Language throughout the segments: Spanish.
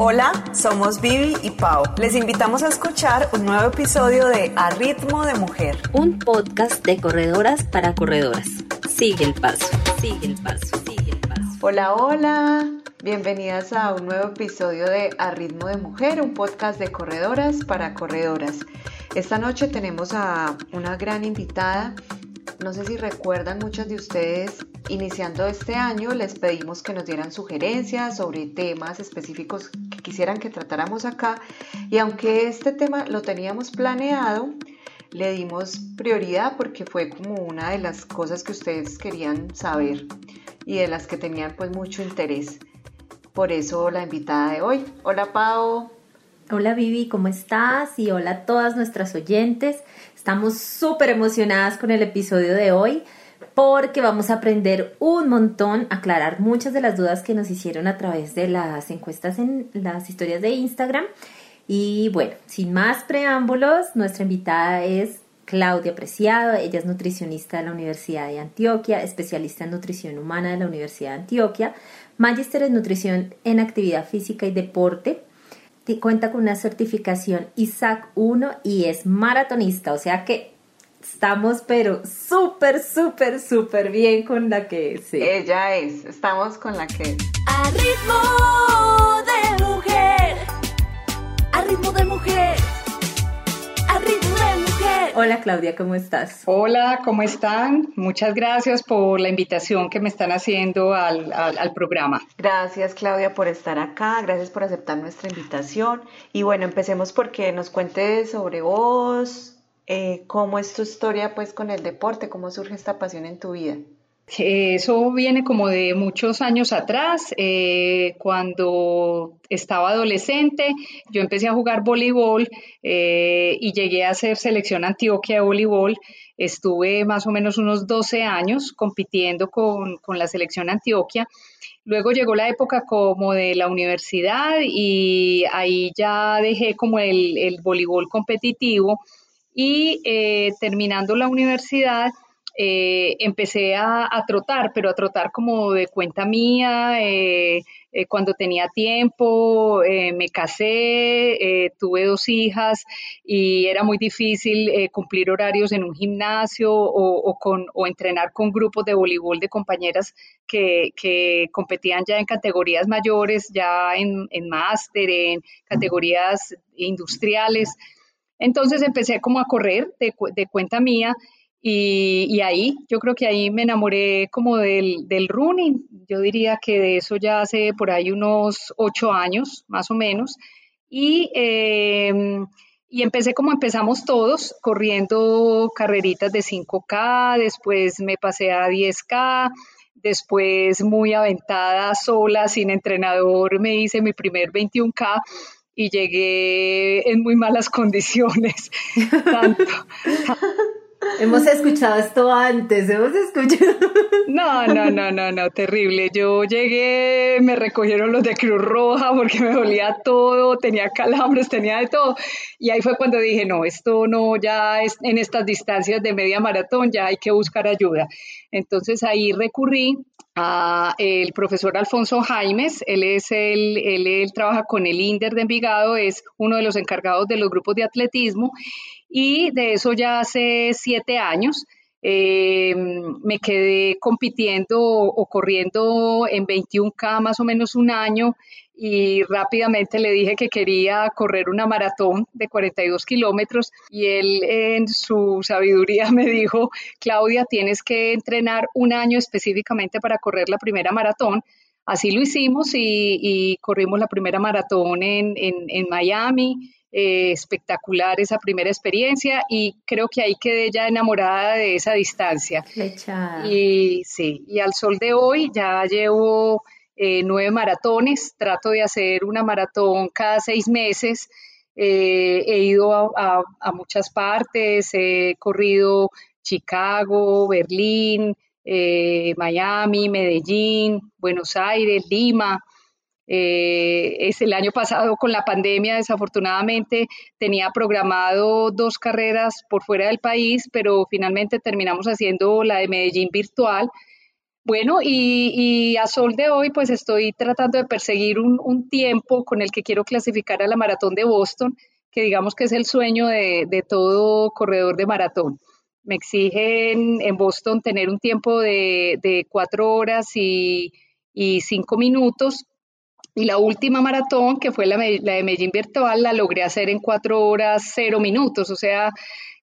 Hola, somos Vivi y Pau. Les invitamos a escuchar un nuevo episodio de A Ritmo de Mujer, un podcast de corredoras para corredoras. Sigue el paso, sigue el paso, sigue el paso. Hola, hola. Bienvenidas a un nuevo episodio de A Ritmo de Mujer, un podcast de corredoras para corredoras. Esta noche tenemos a una gran invitada no sé si recuerdan muchos de ustedes, iniciando este año les pedimos que nos dieran sugerencias sobre temas específicos quisieran que tratáramos acá y aunque este tema lo teníamos planeado, le dimos prioridad porque fue como una de las cosas que ustedes querían saber y de las que tenían pues mucho interés. Por eso la invitada de hoy. Hola Pau. Hola Vivi, ¿cómo estás? Y hola a todas nuestras oyentes. Estamos súper emocionadas con el episodio de hoy porque vamos a aprender un montón, aclarar muchas de las dudas que nos hicieron a través de las encuestas en las historias de Instagram. Y bueno, sin más preámbulos, nuestra invitada es Claudia Preciado, ella es nutricionista de la Universidad de Antioquia, especialista en nutrición humana de la Universidad de Antioquia, magíster en nutrición en actividad física y deporte, cuenta con una certificación ISAC 1 y es maratonista, o sea que estamos pero súper, súper, súper bien con la que es. Ella es, estamos con la que es. A ritmo de mujer, a ritmo de mujer. Hola Claudia, ¿cómo estás? Hola, ¿cómo están? Muchas gracias por la invitación que me están haciendo al, programa. Gracias Claudia por estar acá, gracias por aceptar nuestra invitación. Y bueno, empecemos porque nos cuentes sobre vos, eh, cómo es tu historia pues con el deporte, cómo surge esta pasión en tu vida. Eso viene como de muchos años atrás, eh, cuando estaba adolescente, yo empecé a jugar voleibol eh, y llegué a ser selección Antioquia de voleibol. Estuve más o menos unos 12 años compitiendo con, la selección Antioquia. Luego llegó la época como de la universidad y ahí ya dejé como el, voleibol competitivo y eh, terminando la universidad, eh, empecé a, trotar, pero a trotar como de cuenta mía, eh, eh, cuando tenía tiempo, me casé, tuve dos hijas y era muy difícil cumplir horarios en un gimnasio o, o entrenar con grupos de voleibol de compañeras que, que competían ya en categorías mayores, ya en, en máster, en categorías industriales. Entonces empecé como a correr de, de cuenta mía y, ahí, yo creo que ahí me enamoré como del, running. Yo diría que de eso ya hace por ahí unos ocho años, más o menos. Y, em, y empecé como empezamos todos, corriendo carreritas de 5K, después me pasé a 10K, después muy aventada, sola, sin entrenador, me hice mi primer 21K y llegué en muy malas condiciones. Tanto, Hemos escuchado esto antes, hemos escuchado. No, no, no, no, no, terrible. Yo llegué, me recogieron los de Cruz Roja porque me dolía todo, tenía calambres, tenía de todo. Y ahí fue cuando dije, no, esto no, ya es en estas distancias de media maratón, ya hay que buscar ayuda. Entonces ahí recurrí a el profesor Alfonso Jaimes, él es el, él, él trabaja con el INDER de Envigado, es uno de los encargados de los grupos de atletismo y de eso ya hace siete años. Eh, me quedé compitiendo o, corriendo en 21K más o menos un año y rápidamente le dije que quería correr una maratón de 42 kilómetros y él en su sabiduría me dijo, Claudia, tienes que entrenar un año específicamente para correr la primera maratón. Así lo hicimos y, corrimos la primera maratón en, en Miami eh, espectacular esa primera experiencia y creo que ahí quedé ya enamorada de esa distancia. Y sí, y al sol de hoy ya llevo eh, nueve maratones, trato de hacer una maratón cada seis meses. Eh, he ido a, muchas partes, he corrido Chicago, Berlín, Miami, Medellín, Buenos Aires, Lima. Eh, es el año pasado con la pandemia, desafortunadamente, tenía programado dos carreras por fuera del país, pero finalmente terminamos haciendo la de Medellín virtual. Bueno, y, a sol de hoy, pues estoy tratando de perseguir un, tiempo con el que quiero clasificar a la maratón de Boston, que digamos que es el sueño de, todo corredor de maratón. Me exigen en Boston tener un tiempo de, cuatro horas y, cinco minutos. Y la última maratón, que fue la, la de Medellín Virtual, la logré hacer en cuatro horas cero minutos. O sea,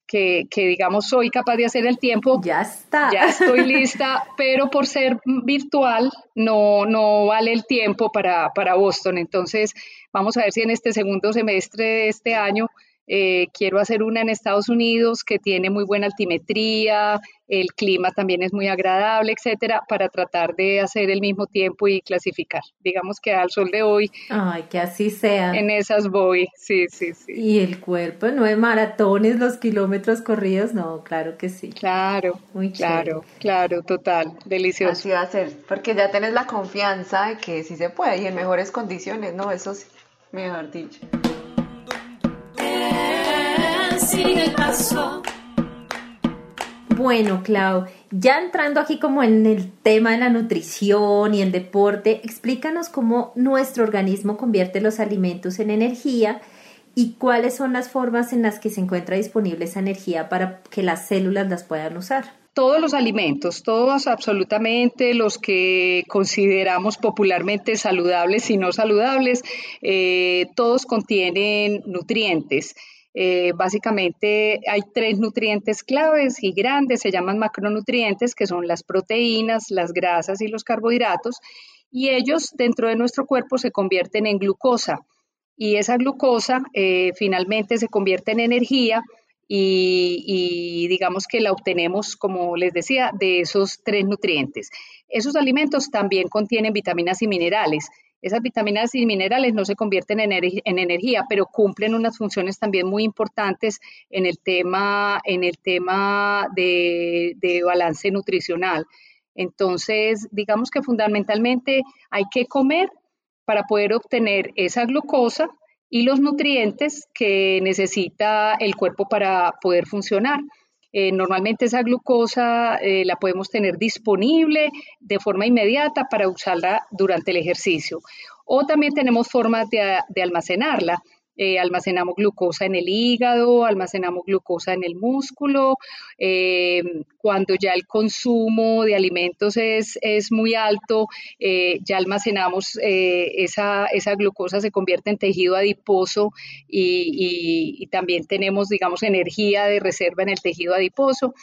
que, digamos soy capaz de hacer el tiempo. Ya está. Ya estoy lista, pero por ser virtual no, no vale el tiempo para, para Boston. Entonces, vamos a ver si en este segundo semestre de este año eh, quiero hacer una en Estados Unidos que tiene muy buena altimetría, el clima también es muy agradable, etcétera, para tratar de hacer el mismo tiempo y clasificar. Digamos que al sol de hoy. Ay, que así sea. En esas voy, sí, sí, sí. Y el cuerpo, no hay maratones, los kilómetros corridos, no, claro que sí. Claro, muy claro, claro, total, delicioso. Así va a ser, porque ya tienes la confianza de que sí se puede y en mejores condiciones, ¿no? Eso sí, mejor dicho. Bueno, Clau, ya entrando aquí como en el tema de la nutrición y el deporte, explícanos cómo nuestro organismo convierte los alimentos en energía y cuáles son las formas en las que se encuentra disponible esa energía para que las células las puedan usar. Todos los alimentos, todos absolutamente los que consideramos popularmente saludables y no saludables, eh, todos contienen nutrientes. Eh, básicamente hay tres nutrientes claves y grandes, se llaman macronutrientes, que son las proteínas, las grasas y los carbohidratos, y ellos dentro de nuestro cuerpo se convierten en glucosa. Y esa glucosa eh, finalmente se convierte en energía y, y, digamos que la obtenemos, como les decía, de esos tres nutrientes. Esos alimentos también contienen vitaminas y minerales. Esas vitaminas y minerales no se convierten en, energía, pero cumplen unas funciones también muy importantes en el tema, en el tema de balance nutricional. Entonces, digamos que fundamentalmente hay que comer para poder obtener esa glucosa y los nutrientes que necesita el cuerpo para poder funcionar. Eh, normalmente esa glucosa eh, la podemos tener disponible de forma inmediata para usarla durante el ejercicio. O también tenemos formas de almacenarla. Eh, almacenamos glucosa en el hígado, almacenamos glucosa en el músculo. Eh, cuando ya el consumo de alimentos es, muy alto, eh, ya almacenamos esa, esa, glucosa, se convierte en tejido adiposo y, y también tenemos, digamos, energía de reserva en el tejido adiposo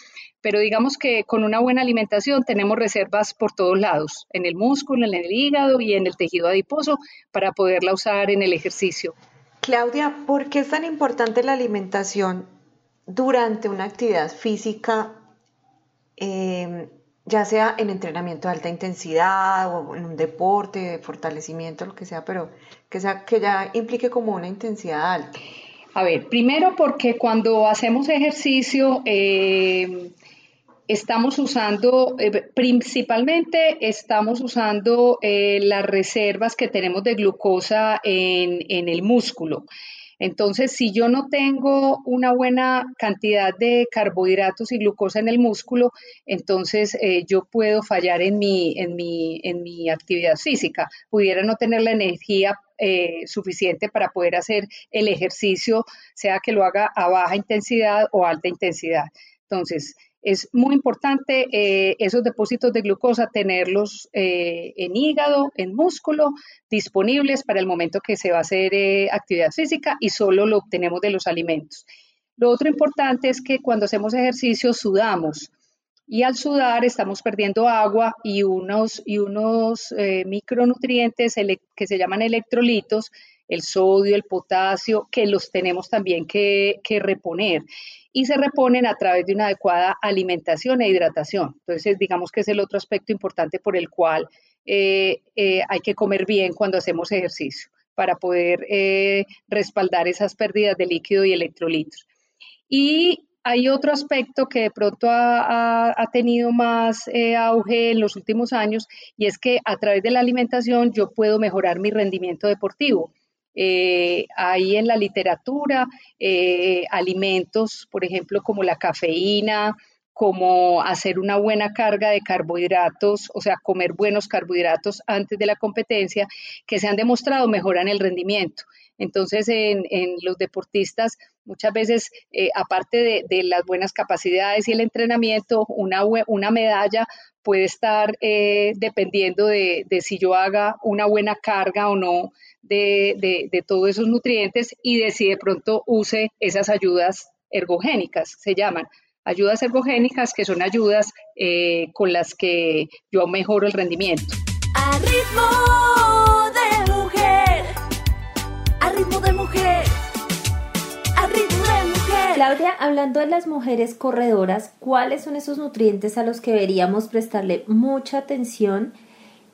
pero digamos que con una buena alimentación tenemos reservas por todos lados, en el músculo, en el hígado y en el tejido adiposo para poderla usar en el ejercicio. Claudia, ¿por qué es tan importante la alimentación durante una actividad física, em, ya sea en entrenamiento de alta intensidad o en un deporte de fortalecimiento, lo que sea, pero que, sea, que ya implique como una intensidad alta? A ver, primero porque cuando hacemos ejercicio, em, estamos usando, eh, principalmente estamos usando eh, las reservas que tenemos de glucosa en, el músculo. Entonces, si yo no tengo una buena cantidad de carbohidratos y glucosa en el músculo, entonces eh, yo puedo fallar en mi, en, mi, en mi actividad física. Pudiera no tener la energía suficiente para poder hacer el ejercicio, sea que lo haga a baja intensidad o alta intensidad. Entonces, es muy importante eh, esos depósitos de glucosa tenerlos eh, en hígado, en músculo, disponibles para el momento que se va a hacer eh, actividad física y solo lo obtenemos de los alimentos. Lo otro importante es que cuando hacemos ejercicio sudamos y al sudar estamos perdiendo agua y unos, y unos micronutrientes que se llaman electrolitos, el sodio, el potasio, que los tenemos también que, que reponer y se reponen a través de una adecuada alimentación e hidratación. Entonces, digamos que es el otro aspecto importante por el cual eh, eh, hay que comer bien cuando hacemos ejercicio para poder eh, respaldar esas pérdidas de líquido y electrolitos. Y hay otro aspecto que de pronto ha, tenido más auge en los últimos años y es que a través de la alimentación yo puedo mejorar mi rendimiento deportivo. Eh, hay en la literatura eh, alimentos, por ejemplo, como la cafeína, como hacer una buena carga de carbohidratos, o sea, comer buenos carbohidratos antes de la competencia, que se han demostrado mejoran el rendimiento. Entonces, en, los deportistas, muchas veces, eh, aparte de, las buenas capacidades y el entrenamiento, una, una medalla puede estar eh, dependiendo de, si yo haga una buena carga o no de, de, todos esos nutrientes y de si de pronto use esas ayudas ergogénicas, se llaman. Ayudas ergogénicas que son ayudas eh, con las que yo mejoro el rendimiento. A ritmo de mujer, a ritmo de mujer, a ritmo de mujer. Claudia, hablando de las mujeres corredoras, ¿cuáles son esos nutrientes a los que deberíamos prestarle mucha atención?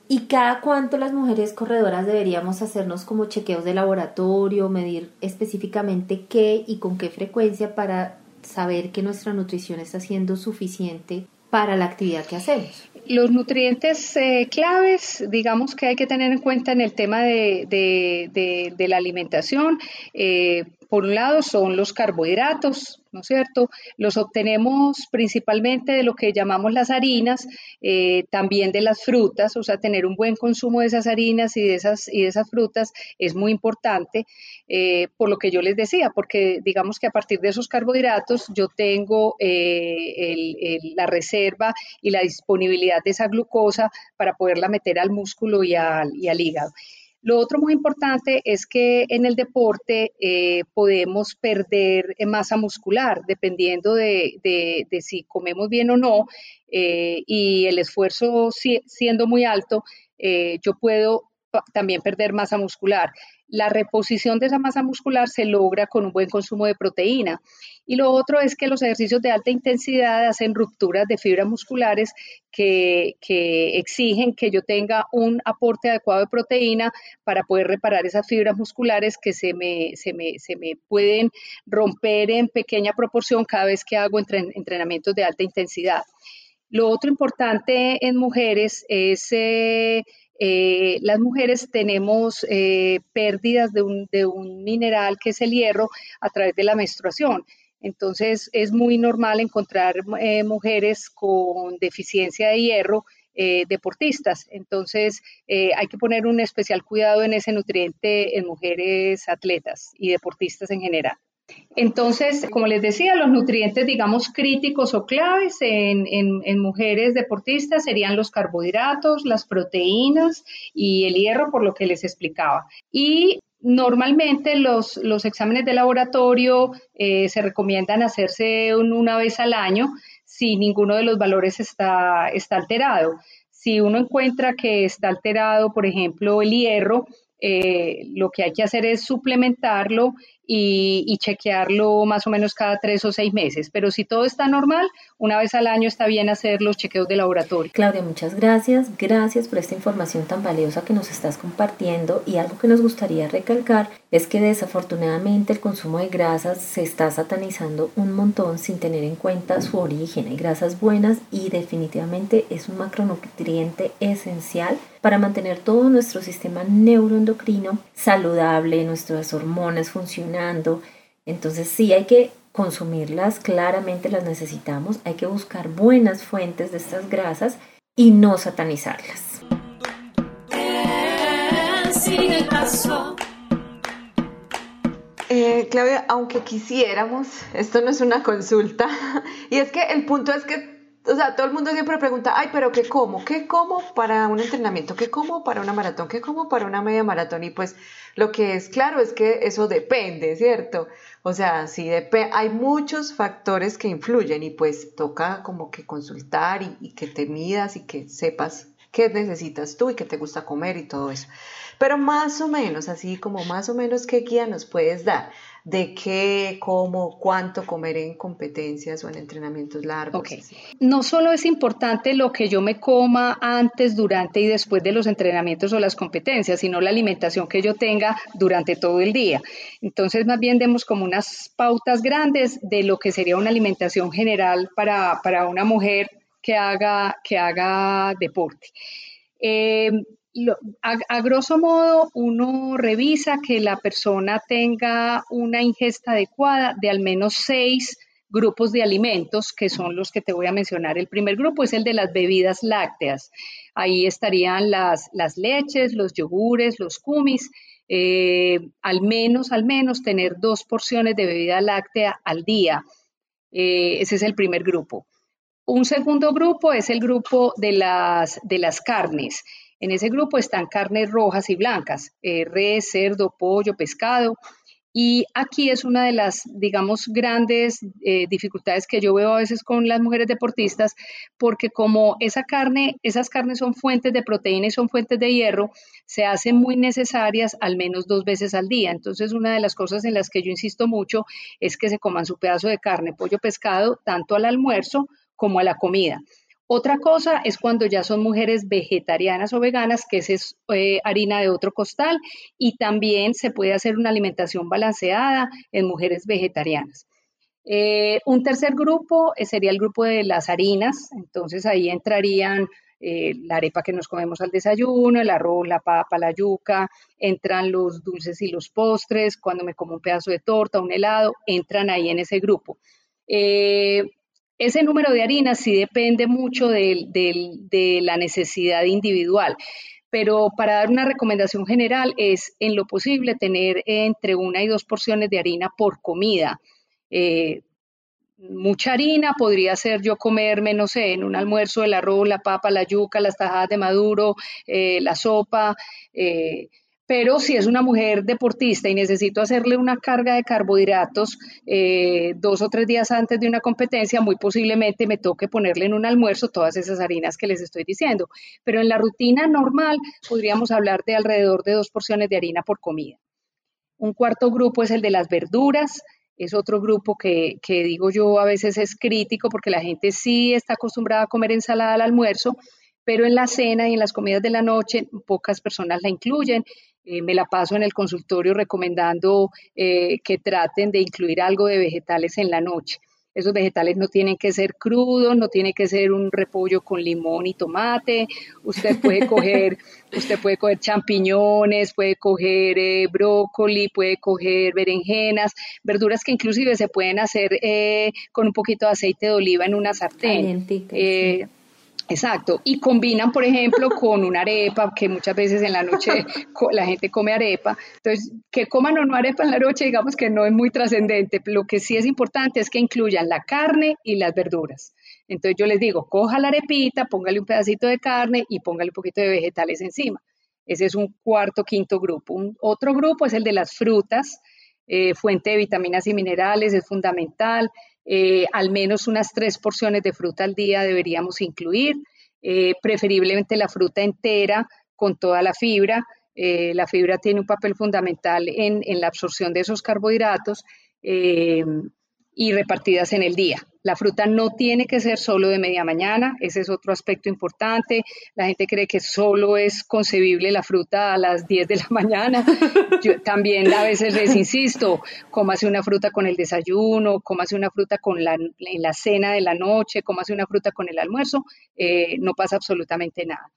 ¿Y cada cuánto las mujeres corredoras deberíamos hacernos como chequeos de laboratorio, medir específicamente qué y con qué frecuencia para saber que nuestra nutrición está siendo suficiente para la actividad que hacemos? Los nutrientes eh, claves, digamos que hay que tener en cuenta en el tema de, de, la alimentación, eh, por un lado son los carbohidratos, ¿no es cierto? Los obtenemos principalmente de lo que llamamos las harinas, eh, también de las frutas, o sea, tener un buen consumo de esas harinas y de esas, y de esas frutas es muy importante, eh, por lo que yo les decía, porque digamos que a partir de esos carbohidratos yo tengo eh, la reserva y la disponibilidad de esa glucosa para poderla meter al músculo y al, y al hígado. Lo otro muy importante es que en el deporte eh, podemos perder masa muscular dependiendo de, si comemos bien o no eh, y el esfuerzo siendo muy alto, eh, yo puedo también perder masa muscular. La reposición de esa masa muscular se logra con un buen consumo de proteína. Y lo otro es que los ejercicios de alta intensidad hacen rupturas de fibras musculares que, exigen que yo tenga un aporte adecuado de proteína para poder reparar esas fibras musculares que se me, se me, se me pueden romper en pequeña proporción cada vez que hago entrenamientos de alta intensidad. Lo otro importante en mujeres es eh, eh, las mujeres tenemos eh, pérdidas de un, de un mineral que es el hierro a través de la menstruación. Entonces es muy normal encontrar eh, mujeres con deficiencia de hierro deportistas. Entonces hay que poner un especial cuidado en ese nutriente en mujeres atletas y deportistas en general. Entonces, como les decía, los nutrientes, digamos, críticos o claves en, mujeres deportistas serían los carbohidratos, las proteínas y el hierro, por lo que les explicaba. Y normalmente los, exámenes de laboratorio eh, se recomiendan hacerse una vez al año si ninguno de los valores está, está alterado. Si uno encuentra que está alterado, por ejemplo, el hierro, eh, lo que hay que hacer es suplementarlo y, chequearlo más o menos cada tres o seis meses. Pero si todo está normal, una vez al año está bien hacer los chequeos de laboratorio. Claudia, muchas gracias. Gracias por esta información tan valiosa que nos estás compartiendo. Y algo que nos gustaría recalcar es que desafortunadamente el consumo de grasas se está satanizando un montón sin tener en cuenta su origen. Hay grasas buenas y definitivamente es un macronutriente esencial para mantener todo nuestro sistema neuroendocrino saludable, nuestras hormonas funcionando. Entonces sí hay que consumirlas, claramente las necesitamos, hay que buscar buenas fuentes de estas grasas y no satanizarlas. Eh, Claudia, aunque quisiéramos, esto no es una consulta, y es que el punto es que o sea, todo el mundo siempre pregunta, ay, pero ¿qué como? ¿Qué como para un entrenamiento? ¿Qué como para una maratón? ¿Qué como para una media maratón? Y pues lo que es claro es que eso depende, ¿cierto? O sea, sí, hay muchos factores que influyen y pues toca como que consultar y, que te midas y que sepas qué necesitas tú y qué te gusta comer y todo eso. Pero más o menos, así como más o menos, ¿qué guía nos puedes dar? De qué, cómo, cuánto comer en competencias o en entrenamientos largos. No solo es importante lo que yo me coma antes, durante y después de los entrenamientos o las competencias, sino la alimentación que yo tenga durante todo el día. Entonces, más bien demos como unas pautas grandes de lo que sería una alimentación general para, una mujer que haga, que haga deporte. Eh, a, grosso modo, uno revisa que la persona tenga una ingesta adecuada de al menos 6 grupos de alimentos, que son los que te voy a mencionar. El primer grupo es el de las bebidas lácteas. Ahí estarían las, leches, los yogures, los kumis, eh, al menos, al menos tener dos porciones de bebida láctea al día. Eh, ese es el primer grupo. Un segundo grupo es el grupo de las carnes. En ese grupo están carnes rojas y blancas, eh, res, cerdo, pollo, pescado. Y aquí es una de las, digamos, grandes eh, dificultades que yo veo a veces con las mujeres deportistas, porque como esa carne, esas carnes son fuentes de proteína y son fuentes de hierro, se hacen muy necesarias al menos dos veces al día. Entonces, una de las cosas en las que yo insisto mucho es que se coman su pedazo de carne, pollo, pescado, tanto al almuerzo como a la comida. Otra cosa es cuando ya son mujeres vegetarianas o veganas, que es eh, harina de otro costal, y también se puede hacer una alimentación balanceada en mujeres vegetarianas. Eh, un tercer grupo eh, sería el grupo de las harinas, entonces ahí entrarían la arepa que nos comemos al desayuno, el arroz, la papa, la yuca, entran los dulces y los postres, cuando me como un pedazo de torta, un helado, entran ahí en ese grupo. Ese número de harinas sí depende mucho de, la necesidad individual pero para dar una recomendación general es en lo posible tener entre una y dos porciones de harina por comida. Eh, mucha harina podría ser yo comerme, no sé, en un almuerzo el arroz, la papa, la yuca, las tajadas de maduro, eh, la sopa. Eh, pero si es una mujer deportista y necesito hacerle una carga de carbohidratos eh, dos o tres días antes de una competencia, muy posiblemente me toque ponerle en un almuerzo todas esas harinas que les estoy diciendo. Pero en la rutina normal podríamos hablar de alrededor de dos porciones de harina por comida. Un cuarto grupo es el de las verduras. Es otro grupo que, que digo yo a veces es crítico porque la gente sí está acostumbrada a comer ensalada al almuerzo, pero en la cena y en las comidas de la noche pocas personas la incluyen eh, me la paso en el consultorio recomendando eh, que traten de incluir algo de vegetales en la noche. Esos vegetales no tienen que ser crudos, no tiene que ser un repollo con limón y tomate. Usted puede coger, usted puede coger champiñones, puede coger eh, brócoli, puede coger berenjenas, verduras que inclusive se pueden hacer con un poquito de aceite de oliva en una sartén. Exacto, y combinan, por ejemplo, con una arepa, que muchas veces en la noche la gente come arepa. Entonces, que coman o no arepa en la noche, digamos que no es muy trascendente. Lo que sí es importante es que incluyan la carne y las verduras. Entonces, yo les digo, coja la arepita, póngale un pedacito de carne y póngale un poquito de vegetales encima. Ese es un cuarto, quinto grupo. Un otro grupo es el de las frutas, eh, fuente de vitaminas y minerales, es fundamental. Eh, al menos unas tres porciones de fruta al día deberíamos incluir, eh, preferiblemente la fruta entera con toda la fibra. Eh, la fibra tiene un papel fundamental en, en la absorción de esos carbohidratos y repartidas en el día. La fruta no tiene que ser solo de media mañana, ese es otro aspecto importante. La gente cree que solo es concebible la fruta a las 10 de la mañana. Yo también a veces les insisto, cómase una fruta con el desayuno, cómase una fruta con la, en la cena de la noche, cómase una fruta con el almuerzo, eh, no pasa absolutamente nada.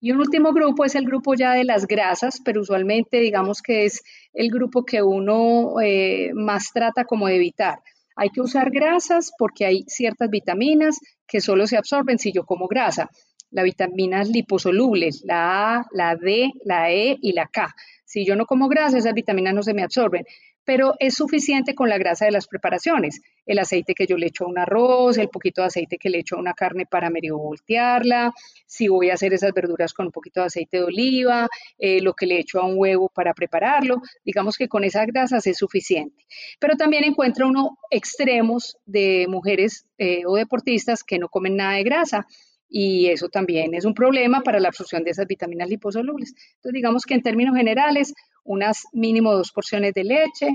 Y un último grupo es el grupo ya de las grasas, pero usualmente digamos que es el grupo que uno eh, más trata como de evitar. Hay que usar grasas porque hay ciertas vitaminas que solo se absorben si yo como grasa. Las vitaminas liposolubles, la A, la D, la E y la K. Si yo no como grasa, esas vitaminas no se me absorben pero es suficiente con la grasa de las preparaciones. El aceite que yo le echo a un arroz, el poquito de aceite que le echo a una carne para medio voltearla, si voy a hacer esas verduras con un poquito de aceite de oliva, eh, lo que le echo a un huevo para prepararlo, digamos que con esas grasas es suficiente. Pero también encuentra uno extremos de mujeres eh, o deportistas que no comen nada de grasa y eso también es un problema para la absorción de esas vitaminas liposolubles. Entonces, digamos que en términos generales, unas mínimo dos porciones de leche,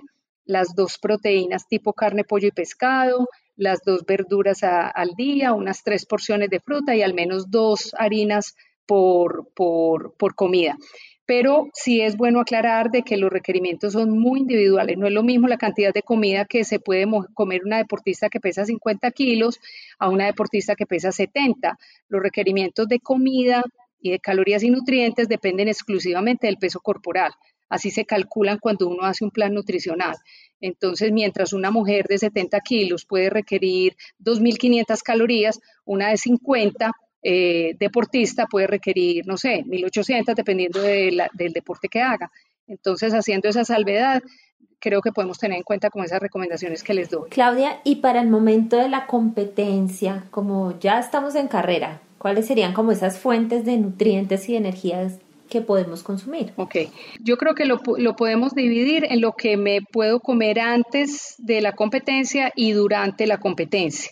las dos proteínas tipo carne, pollo y pescado, las dos verduras al día, unas tres porciones de fruta y al menos dos harinas por, por, por comida pero sí es bueno aclarar de que los requerimientos son muy individuales. No es lo mismo la cantidad de comida que se puede comer una deportista que pesa 50 kilos a una deportista que pesa 70. Los requerimientos de comida y de calorías y nutrientes dependen exclusivamente del peso corporal. Así se calculan cuando uno hace un plan nutricional. Entonces, mientras una mujer de 70 kilos puede requerir 2.500 calorías, una de 50 eh, deportista puede requerir, no sé, 1.800 dependiendo del deporte que haga. Entonces, haciendo esa salvedad, creo que podemos tener en cuenta como esas recomendaciones que les doy. Claudia, y para el momento de la competencia, como ya estamos en carrera, ¿cuáles serían como esas fuentes de nutrientes y energías que podemos consumir? Ok, yo creo que lo, lo, podemos dividir en lo que me puedo comer antes de la competencia y durante la competencia.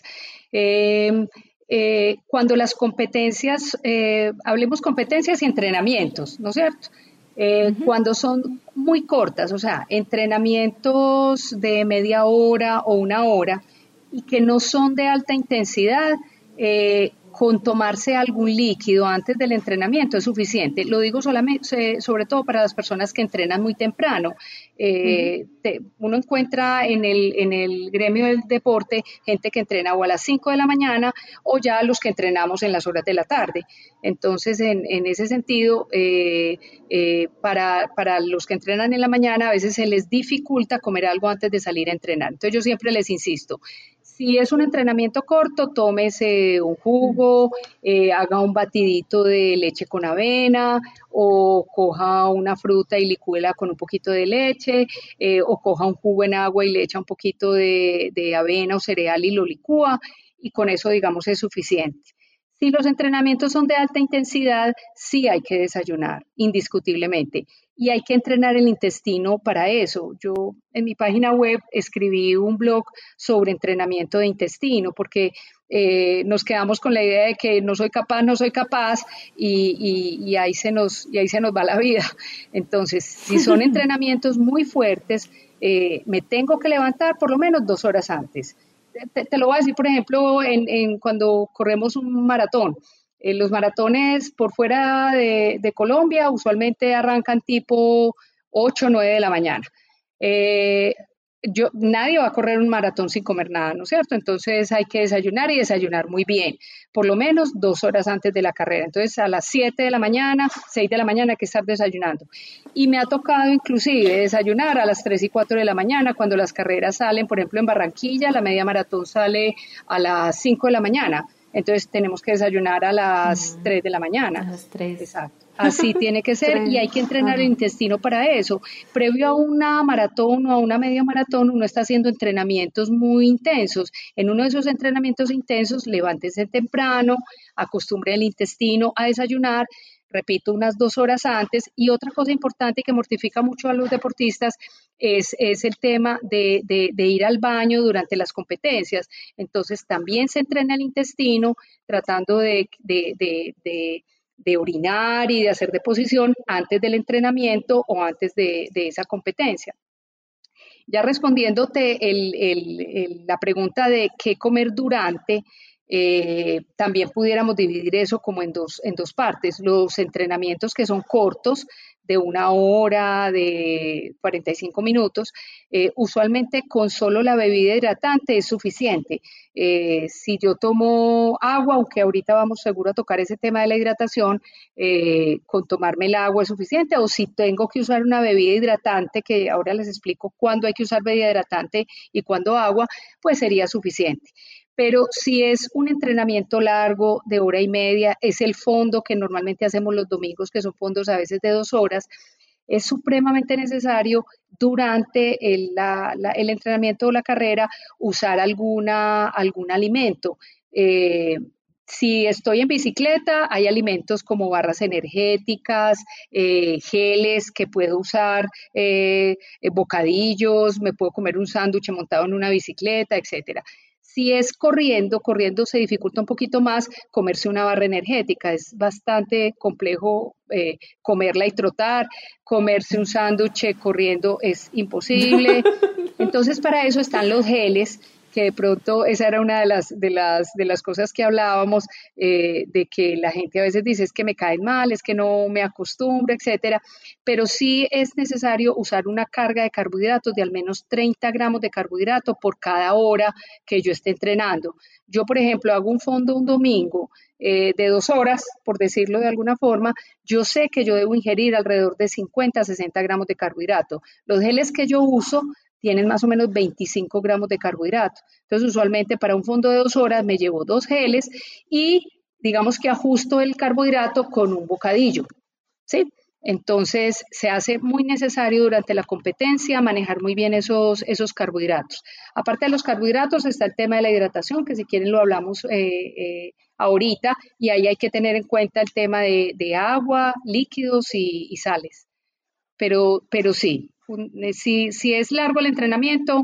Eh, eh, cuando las competencias, eh, hablemos competencias y entrenamientos, ¿no es cierto? Eh, cuando son muy cortas, o sea, entrenamientos de media hora o una hora y que no son de alta intensidad, eh, con tomarse algún líquido antes del entrenamiento es suficiente. Lo digo solamente, sobre todo para las personas que entrenan muy temprano. Eh, uno encuentra en el, en el gremio del deporte gente que entrena o a las 5 de la mañana o ya los que entrenamos en las horas de la tarde. Entonces, en, en ese sentido, eh, eh, para, para los que entrenan en la mañana, a veces se les dificulta comer algo antes de salir a entrenar. Entonces, yo siempre les insisto, si es un entrenamiento corto, tómese un jugo, eh, haga un batidito de leche con avena o coja una fruta y licúela con un poquito de leche eh, o coja un jugo en agua y le echa un poquito de, de avena o cereal y lo licúa y con eso digamos es suficiente. Si los entrenamientos son de alta intensidad, sí hay que desayunar, indiscutiblemente y hay que entrenar el intestino para eso. Yo en mi página web escribí un blog sobre entrenamiento de intestino porque eh, nos quedamos con la idea de que no soy capaz, no soy capaz y, ahí se nos, y ahí se nos va la vida. Entonces, si son entrenamientos muy fuertes, eh, me tengo que levantar por lo menos dos horas antes. Te, lo voy a decir, por ejemplo, en cuando corremos un maratón eh, los maratones por fuera de, Colombia usualmente arrancan tipo 8 o 9 de la mañana. Eh, yo, nadie va a correr un maratón sin comer nada, ¿no es cierto? Entonces hay que desayunar y desayunar muy bien, por lo menos dos horas antes de la carrera. Entonces a las 7 de la mañana, 6 de la mañana hay que estar desayunando. Y me ha tocado inclusive desayunar a las 3 y 4 de la mañana cuando las carreras salen, por ejemplo en Barranquilla, la media maratón sale a las 5 de la mañana entonces tenemos que desayunar a las 3 de la mañana. A las 3. Exacto. Así tiene que ser y hay que entrenar el intestino para eso. Previo a una maratón o a una media maratón, uno está haciendo entrenamientos muy intensos. En uno de esos entrenamientos intensos, levántese temprano, acostumbre el intestino a desayunar, repito, unas dos horas antes. Y otra cosa importante que mortifica mucho a los deportistas es, el tema de, ir al baño durante las competencias. Entonces, también se entrena el intestino tratando de, orinar y de hacer deposición antes del entrenamiento o antes de, esa competencia. Ya respondiéndote la pregunta de qué comer durante, eh, también pudiéramos dividir eso como en dos, en dos partes. Los entrenamientos que son cortos, de una hora, de 45 minutos, eh, usualmente con solo la bebida hidratante es suficiente. Eh, si yo tomo agua, aunque ahorita vamos seguro a tocar ese tema de la hidratación, con tomarme el agua es suficiente, o si tengo que usar una bebida hidratante, que ahora les explico cuándo hay que usar bebida hidratante y cuándo agua, pues sería suficiente pero si es un entrenamiento largo de hora y media, es el fondo que normalmente hacemos los domingos, que son fondos a veces de dos horas, es supremamente necesario durante el, entrenamiento o la carrera usar alguna, algún alimento. Eh, si estoy en bicicleta, hay alimentos como barras energéticas, eh, geles que puedo usar, eh, bocadillos, me puedo comer un sándwich montado en una bicicleta, etcétera. Si es corriendo, corriendo se dificulta un poquito más comerse una barra energética. Es bastante complejo eh, comerla y trotar. Comerse un sándwich corriendo es imposible. Entonces, para eso están los geles que de pronto esa era una de las, de las, de las cosas que hablábamos, eh, de que la gente a veces dice es que me caen mal, es que no me acostumbro, etcétera, pero sí es necesario usar una carga de carbohidratos de al menos 30 gramos de carbohidrato por cada hora que yo esté entrenando. Yo, por ejemplo, hago un fondo un domingo eh, de dos horas, por decirlo de alguna forma, yo sé que yo debo ingerir alrededor de 50 a 60 gramos de carbohidrato. Los geles que yo uso tienen más o menos 25 gramos de carbohidrato. Entonces, usualmente para un fondo de dos horas me llevo dos geles y digamos que ajusto el carbohidrato con un bocadillo. ¿sí? Entonces, se hace muy necesario durante la competencia manejar muy bien esos, esos carbohidratos. Aparte de los carbohidratos está el tema de la hidratación, que si quieren lo hablamos eh, eh, ahorita, y ahí hay que tener en cuenta el tema de, agua, líquidos y, sales. Pero, pero sí, si, si es largo el entrenamiento,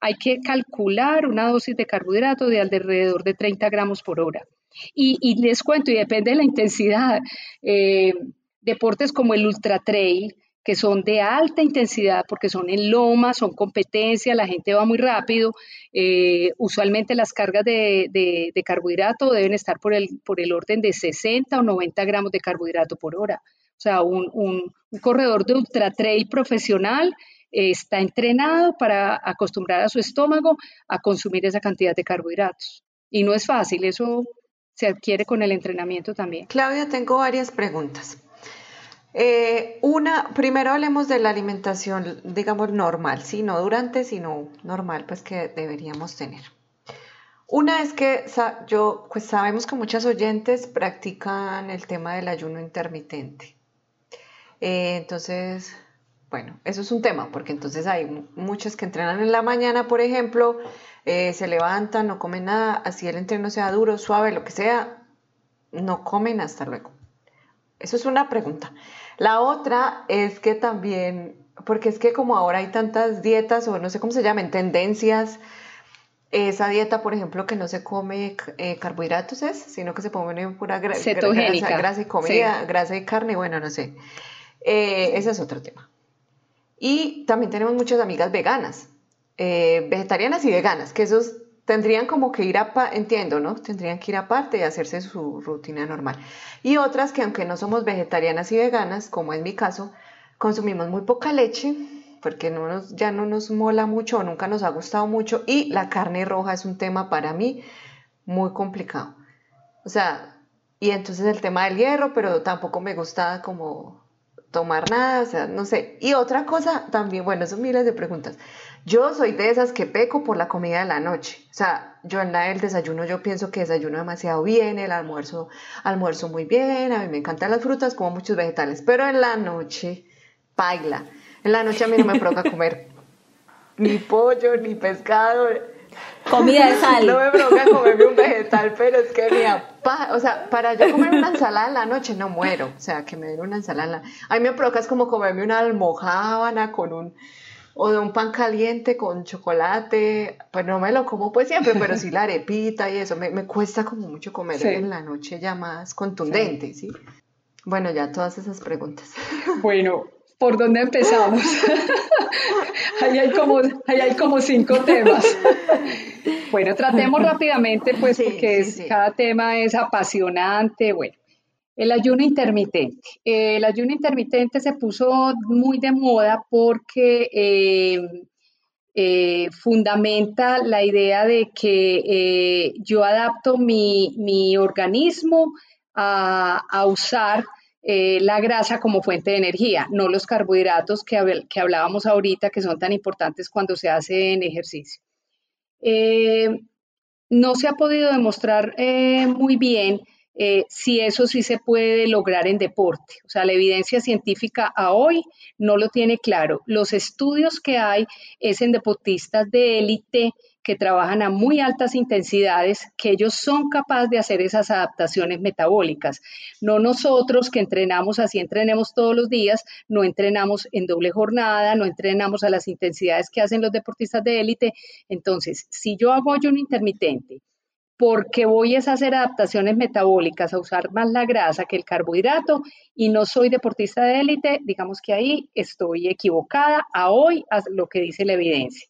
hay que calcular una dosis de carbohidrato de alrededor de 30 gramos por hora. Y, les cuento, y depende de la intensidad, eh, deportes como el ultra trail, que son de alta intensidad porque son en loma, son competencia, la gente va muy rápido. Eh, usualmente las cargas de, de, carbohidrato deben estar por el, por el orden de 60 o 90 gramos de carbohidrato por hora. O sea, un, corredor de ultra trail profesional eh, está entrenado para acostumbrar a su estómago a consumir esa cantidad de carbohidratos. Y no es fácil, eso se adquiere con el entrenamiento también. Claudia, tengo varias preguntas. Eh, una, primero hablemos de la alimentación, digamos, normal, ¿sí? No durante, sino normal, pues que deberíamos tener. Una es que yo, pues sabemos que muchas oyentes practican el tema del ayuno intermitente. Eh, entonces, bueno, eso es un tema, porque entonces hay muchas que entrenan en la mañana, por ejemplo, eh, se levantan, no comen nada, así el entreno sea duro, suave, lo que sea, no comen hasta luego. Eso es una pregunta. La otra es que también, porque es que como ahora hay tantas dietas, o no sé cómo se llaman, tendencias, esa dieta, por ejemplo, que no se come eh, carbohidratos es, sino que se pone pura grasa, grasa y comida, grasa y carne, bueno, no sé. Eh, ese es otro tema. Y también tenemos muchas amigas veganas, eh, vegetarianas y veganas, que esos tendrían como que ir a, entiendo, ¿no? Tendrían que ir aparte y hacerse su rutina normal. Y otras que aunque no somos vegetarianas y veganas, como es mi caso, consumimos muy poca leche, porque no nos, ya no nos mola mucho o nunca nos ha gustado mucho, y la carne roja es un tema para mí muy complicado. O sea, y entonces el tema del hierro, pero tampoco me gusta como tomar nada, o sea, no sé. Y otra cosa también, bueno, son miles de preguntas. Yo soy de esas que peco por la comida de la noche. O sea, yo en la del desayuno yo pienso que desayuno demasiado bien, el almuerzo, almuerzo muy bien, a mí me encantan las frutas, como muchos vegetales, pero en la noche, baila. En la noche a mí no me provoca comer ni pollo, ni pescado, Comida de sal. No me provoca comerme un vegetal, pero es que mira, o sea, para yo comer una ensalada en la noche no muero. O sea, que me den una ensalada. A mí me provoca es como comerme una almohábana con un o de un pan caliente con chocolate, pues no me lo como pues siempre, pero sí la arepita y eso, me, me cuesta como mucho comer en la noche ya más contundente, ¿sí? Bueno, ya todas esas preguntas. Bueno, ¿por dónde empezamos? ahí, hay como, ahí hay como cinco temas. Bueno, tratemos rápidamente, pues, porque cada tema es apasionante. Bueno, el ayuno intermitente. el ayuno intermitente se puso muy de moda porque eh, eh, fundamenta la idea de que eh, yo adapto mi, organismo a, usar la grasa como fuente de energía, no los carbohidratos que, que hablábamos ahorita, que son tan importantes cuando se hace en ejercicio. No se ha podido demostrar muy bien eh, si eso sí se puede lograr en deporte. O sea, la evidencia científica a hoy no lo tiene claro. Los estudios que hay es en deportistas de élite que trabajan a muy altas intensidades, que ellos son capaces de hacer esas adaptaciones metabólicas. No nosotros que entrenamos así, entrenemos todos los días, no entrenamos en doble jornada, no entrenamos a las intensidades que hacen los deportistas de élite. Entonces, si yo hago un intermitente, porque voy a hacer adaptaciones metabólicas, a usar más la grasa que el carbohidrato y no soy deportista de élite, digamos que ahí estoy equivocada a hoy a lo que dice la evidencia.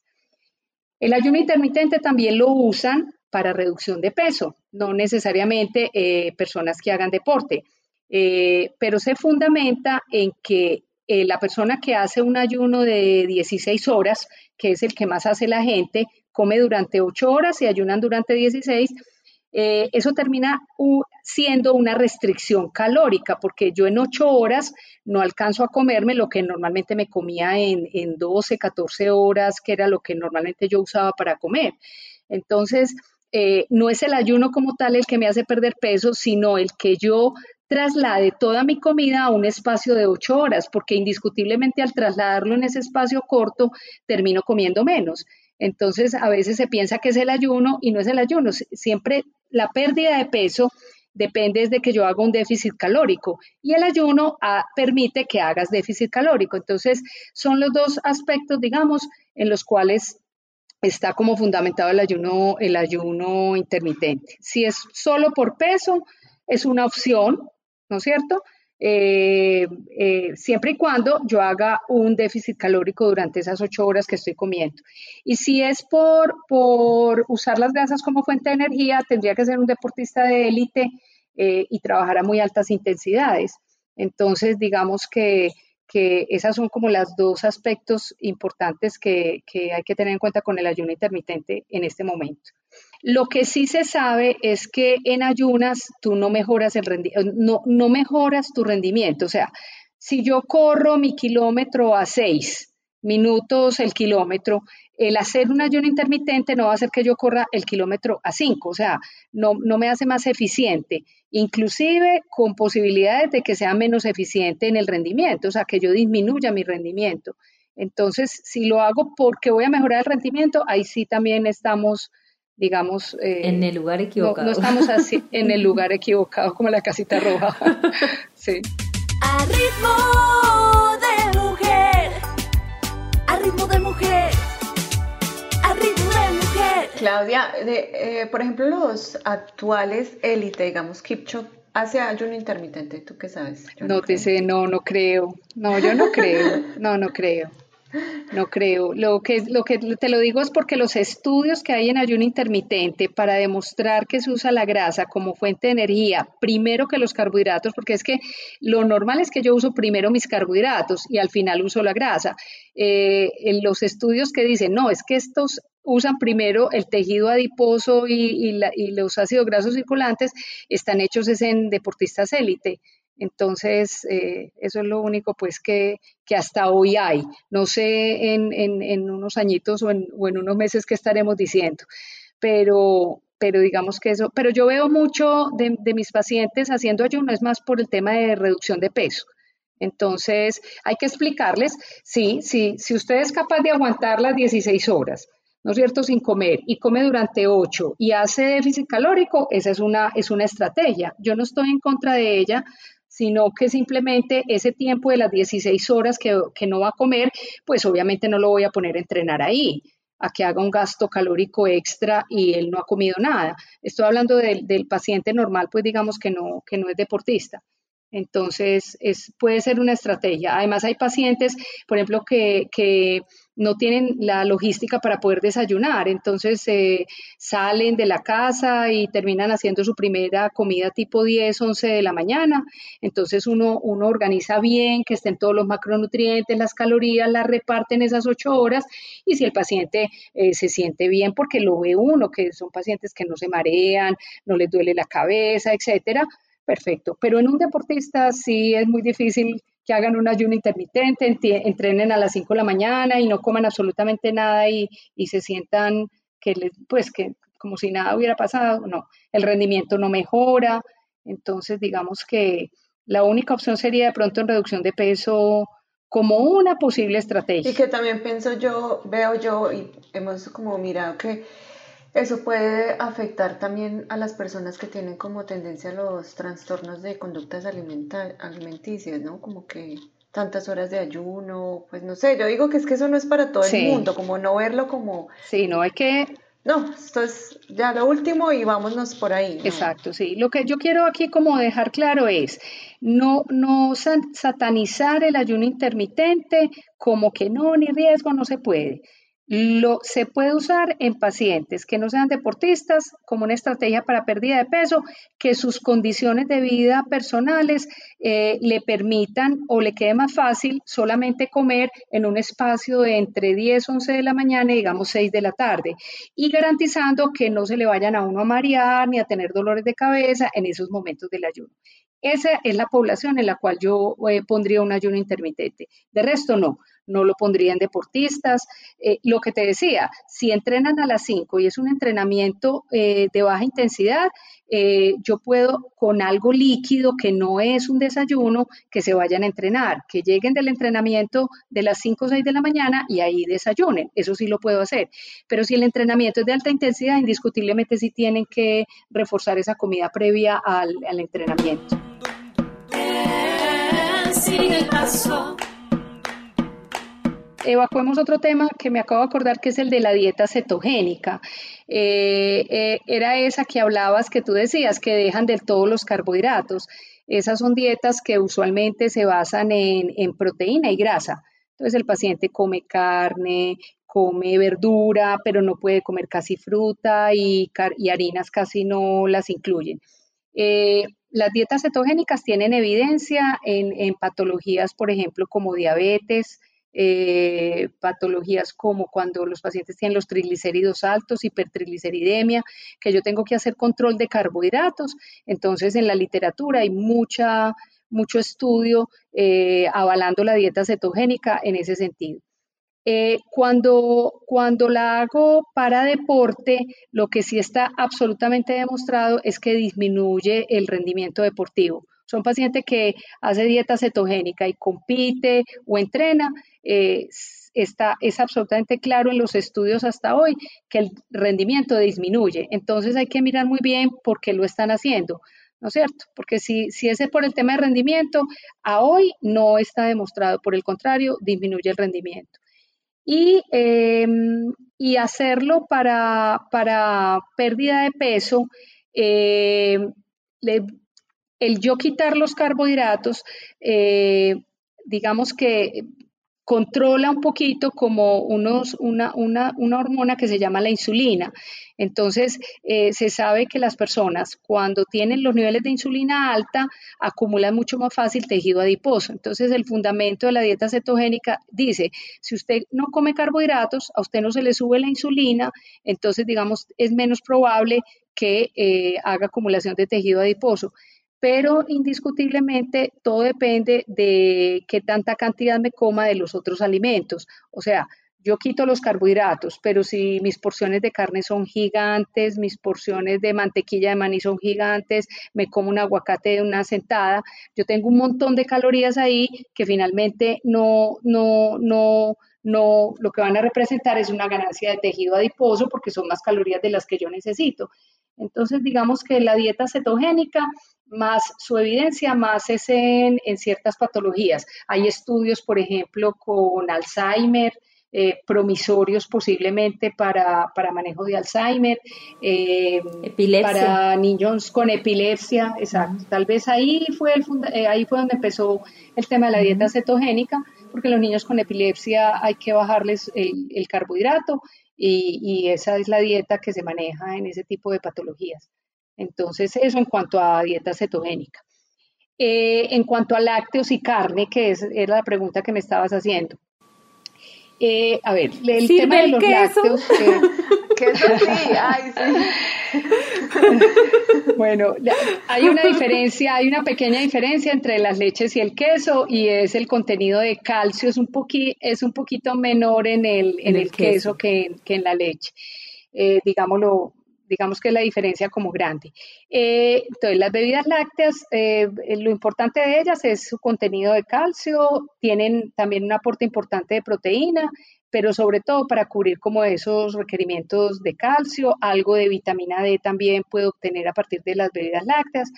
El ayuno intermitente también lo usan para reducción de peso, no necesariamente eh, personas que hagan deporte, eh, pero se fundamenta en que eh, la persona que hace un ayuno de 16 horas, que es el que más hace la gente, come durante 8 horas y ayunan durante 16, eso termina siendo una restricción calórica, porque yo en 8 horas no alcanzo a comerme lo que normalmente me comía en, en 12, 14 horas, que era lo que normalmente yo usaba para comer. Entonces, eh, no es el ayuno como tal el que me hace perder peso, sino el que yo traslade toda mi comida a un espacio de ocho horas, porque indiscutiblemente al trasladarlo en ese espacio corto termino comiendo menos. Entonces, a veces se piensa que es el ayuno y no es el ayuno. Siempre la pérdida de peso depende de que yo haga un déficit calórico y el ayuno ah, permite que hagas déficit calórico. Entonces, son los dos aspectos, digamos, en los cuales está como fundamentado el ayuno, el ayuno intermitente. Si es solo por peso, es una opción, ¿no es cierto? Eh, eh, siempre y cuando yo haga un déficit calórico durante esas ocho horas que estoy comiendo. Y si es por, por usar las grasas como fuente de energía, tendría que ser un deportista de élite eh, y trabajar a muy altas intensidades. Entonces, digamos que que esas son como los dos aspectos importantes que, hay que tener en cuenta con el ayuno intermitente en este momento. Lo que sí se sabe es que en ayunas tú no mejoras, el no, no mejoras tu rendimiento. O sea, si yo corro mi kilómetro a 6 minutos el kilómetro, el hacer un ayuno intermitente no va a hacer que yo corra el kilómetro a 5, o sea, no, no me hace más eficiente, inclusive con posibilidades de que sea menos eficiente en el rendimiento, o sea, que yo disminuya mi rendimiento. Entonces, si lo hago porque voy a mejorar el rendimiento, ahí sí también estamos, digamos... Eh, en el lugar equivocado. No, no, estamos así en el lugar equivocado como la casita roja. sí. A ritmo de mujer, a ritmo de mujer. Claudia, eh, por ejemplo, los actuales élite, digamos, Kipcho, hace ayuno intermitente, ¿tú qué sabes? no, te sé, no, no creo. No, yo no creo. No, no creo. No creo. Lo que, lo que te lo digo es porque los estudios que hay en ayuno intermitente para demostrar que se usa la grasa como fuente de energía, primero que los carbohidratos, porque es que lo normal es que yo uso primero mis carbohidratos y al final uso la grasa. Eh, en los estudios que dicen, no, es que estos usan primero el tejido adiposo y, los ácidos grasos circulantes, están hechos en deportistas élite. Entonces, eh, eso es lo único pues que, hasta hoy hay. No sé en, unos añitos o en, unos meses qué estaremos diciendo, pero, pero digamos que eso, pero yo veo mucho de, de mis pacientes haciendo ayuno, es más por el tema de reducción de peso. Entonces, hay que explicarles, sí, sí, si usted es capaz de aguantar las 16 horas, ¿no es cierto?, sin comer y come durante 8 y hace déficit calórico, esa es una, es una estrategia. Yo no estoy en contra de ella, sino que simplemente ese tiempo de las 16 horas que, no va a comer, pues obviamente no lo voy a poner a entrenar ahí a que haga un gasto calórico extra y él no ha comido nada. Estoy hablando del, del paciente normal, pues digamos que no, que no es deportista. Entonces, es, puede ser una estrategia. Además, hay pacientes, por ejemplo, que, que no tienen la logística para poder desayunar, entonces eh, salen de la casa y terminan haciendo su primera comida tipo 10, 11 de la mañana, entonces uno, uno organiza bien que estén todos los macronutrientes, las calorías, las reparten esas 8 horas. Y si el paciente eh, se siente bien porque lo ve uno, que son pacientes que no se marean, no les duele la cabeza, etcétera, perfecto, pero en un deportista sí es muy difícil que hagan un ayuno intermitente, entrenen a las 5 de la mañana y no coman absolutamente nada y, se sientan que, pues, que como si nada hubiera pasado. No, el rendimiento no mejora. Entonces, digamos que la única opción sería de pronto en reducción de peso como una posible estrategia. Y que también pienso yo, veo yo y hemos como mirado que eso puede afectar también a las personas que tienen como tendencia a los trastornos de conductas alimenticias, ¿no? Como que tantas horas de ayuno, pues no sé, yo digo que es que eso no es para todo el mundo, como no verlo como... Sí, no hay que... No, esto es ya lo último y vámonos por ahí. Exacto, sí. Lo que yo quiero aquí como dejar claro es no, no satanizar el ayuno intermitente como que no, ni riesgo, no se puede Lo, se puede usar en pacientes que no sean deportistas como una estrategia para pérdida de peso, que sus condiciones de vida personales eh, le permitan o le quede más fácil solamente comer en un espacio de entre 10, 11 de la mañana y digamos 6 de la tarde, y garantizando que no se le vayan a uno a marear ni a tener dolores de cabeza en esos momentos del ayuno. Esa es la población en la cual yo eh, pondría un ayuno intermitente. De resto, no no lo pondrían deportistas. Eh, lo que te decía, si entrenan a las 5 y es un entrenamiento eh, de baja intensidad, eh, yo puedo con algo líquido que no es un desayuno, que se vayan a entrenar, que lleguen del entrenamiento de las 5 o 6 de la mañana y ahí desayunen. Eso sí lo puedo hacer. Pero si el entrenamiento es de alta intensidad, indiscutiblemente sí tienen que reforzar esa comida previa al, entrenamiento. El evacuemos otro tema que me acabo de acordar, que es el de la dieta cetogénica. Eh, eh, era esa que hablabas, que tú decías, que dejan del todo los carbohidratos. Esas son dietas que usualmente se basan en, proteína y grasa. Entonces el paciente come carne, come verdura, pero no puede comer casi fruta y, harinas casi no las incluyen. Eh, las dietas cetogénicas tienen evidencia en, patologías, por ejemplo, como diabetes, eh, patologías como cuando los pacientes tienen los triglicéridos altos, hipertrigliceridemia, que yo tengo que hacer control de carbohidratos. Entonces, en la literatura hay mucha, mucho estudio eh, avalando la dieta cetogénica en ese sentido. Eh, cuando, cuando la hago para deporte, lo que sí está absolutamente demostrado es que disminuye el rendimiento deportivo. Son pacientes que hace dieta cetogénica y compite o entrena, eh, está, es absolutamente claro en los estudios hasta hoy que el rendimiento disminuye. Entonces hay que mirar muy bien por qué lo están haciendo. ¿no es cierto? Porque si, si ese es por el tema de rendimiento, a hoy no está demostrado, por el contrario, disminuye el rendimiento. Y, em, y hacerlo para, para, pérdida de peso, eh, el yo quitar los carbohidratos, eh, digamos que controla un poquito como unos, una, una, una, hormona que se llama la insulina. Entonces, eh, se sabe que las personas cuando tienen los niveles de insulina alta acumulan mucho más fácil tejido adiposo. Entonces, el fundamento de la dieta cetogénica dice, si usted no come carbohidratos, a usted no se le sube la insulina, entonces, digamos, es menos probable que eh, haga acumulación de tejido adiposo pero indiscutiblemente todo depende de qué tanta cantidad me coma de los otros alimentos. O sea, yo quito los carbohidratos, pero si mis porciones de carne son gigantes, mis porciones de mantequilla de maní son gigantes, me como un aguacate de una sentada, yo tengo un montón de calorías ahí que finalmente no, no, no, no, lo que van a representar es una ganancia de tejido adiposo porque son más calorías de las que yo necesito. Entonces, digamos que la dieta cetogénica más su evidencia más es en, ciertas patologías. Hay estudios, por ejemplo, con Alzheimer, eh, promisorios posiblemente para, manejo de Alzheimer, eh, para niños con epilepsia, exacto. Tal vez ahí fue, el eh, ahí fue donde empezó el tema de la dieta cetogénica, porque los niños con epilepsia hay que bajarles el, carbohidrato y, esa es la dieta que se maneja en ese tipo de patologías. Entonces, eso en cuanto a dieta cetogénica. Eh, en cuanto a lácteos y carne, que es, era la pregunta que me estabas haciendo. Eh, a ver, el tema de los lácteos. Eh, queso sí, ay, sí. bueno, hay una diferencia, hay una pequeña diferencia entre las leches y el queso y es el contenido de calcio es un, es un poquito menor en el, en, el, queso, que, que, en la leche. digámoslo, digamos que la diferencia como grande. Eh, entonces, las bebidas lácteas, eh, lo importante de ellas es su contenido de calcio, tienen también un aporte importante de proteína, pero sobre todo para cubrir como esos requerimientos de calcio, algo de vitamina D también puedo obtener a partir de las bebidas lácteas.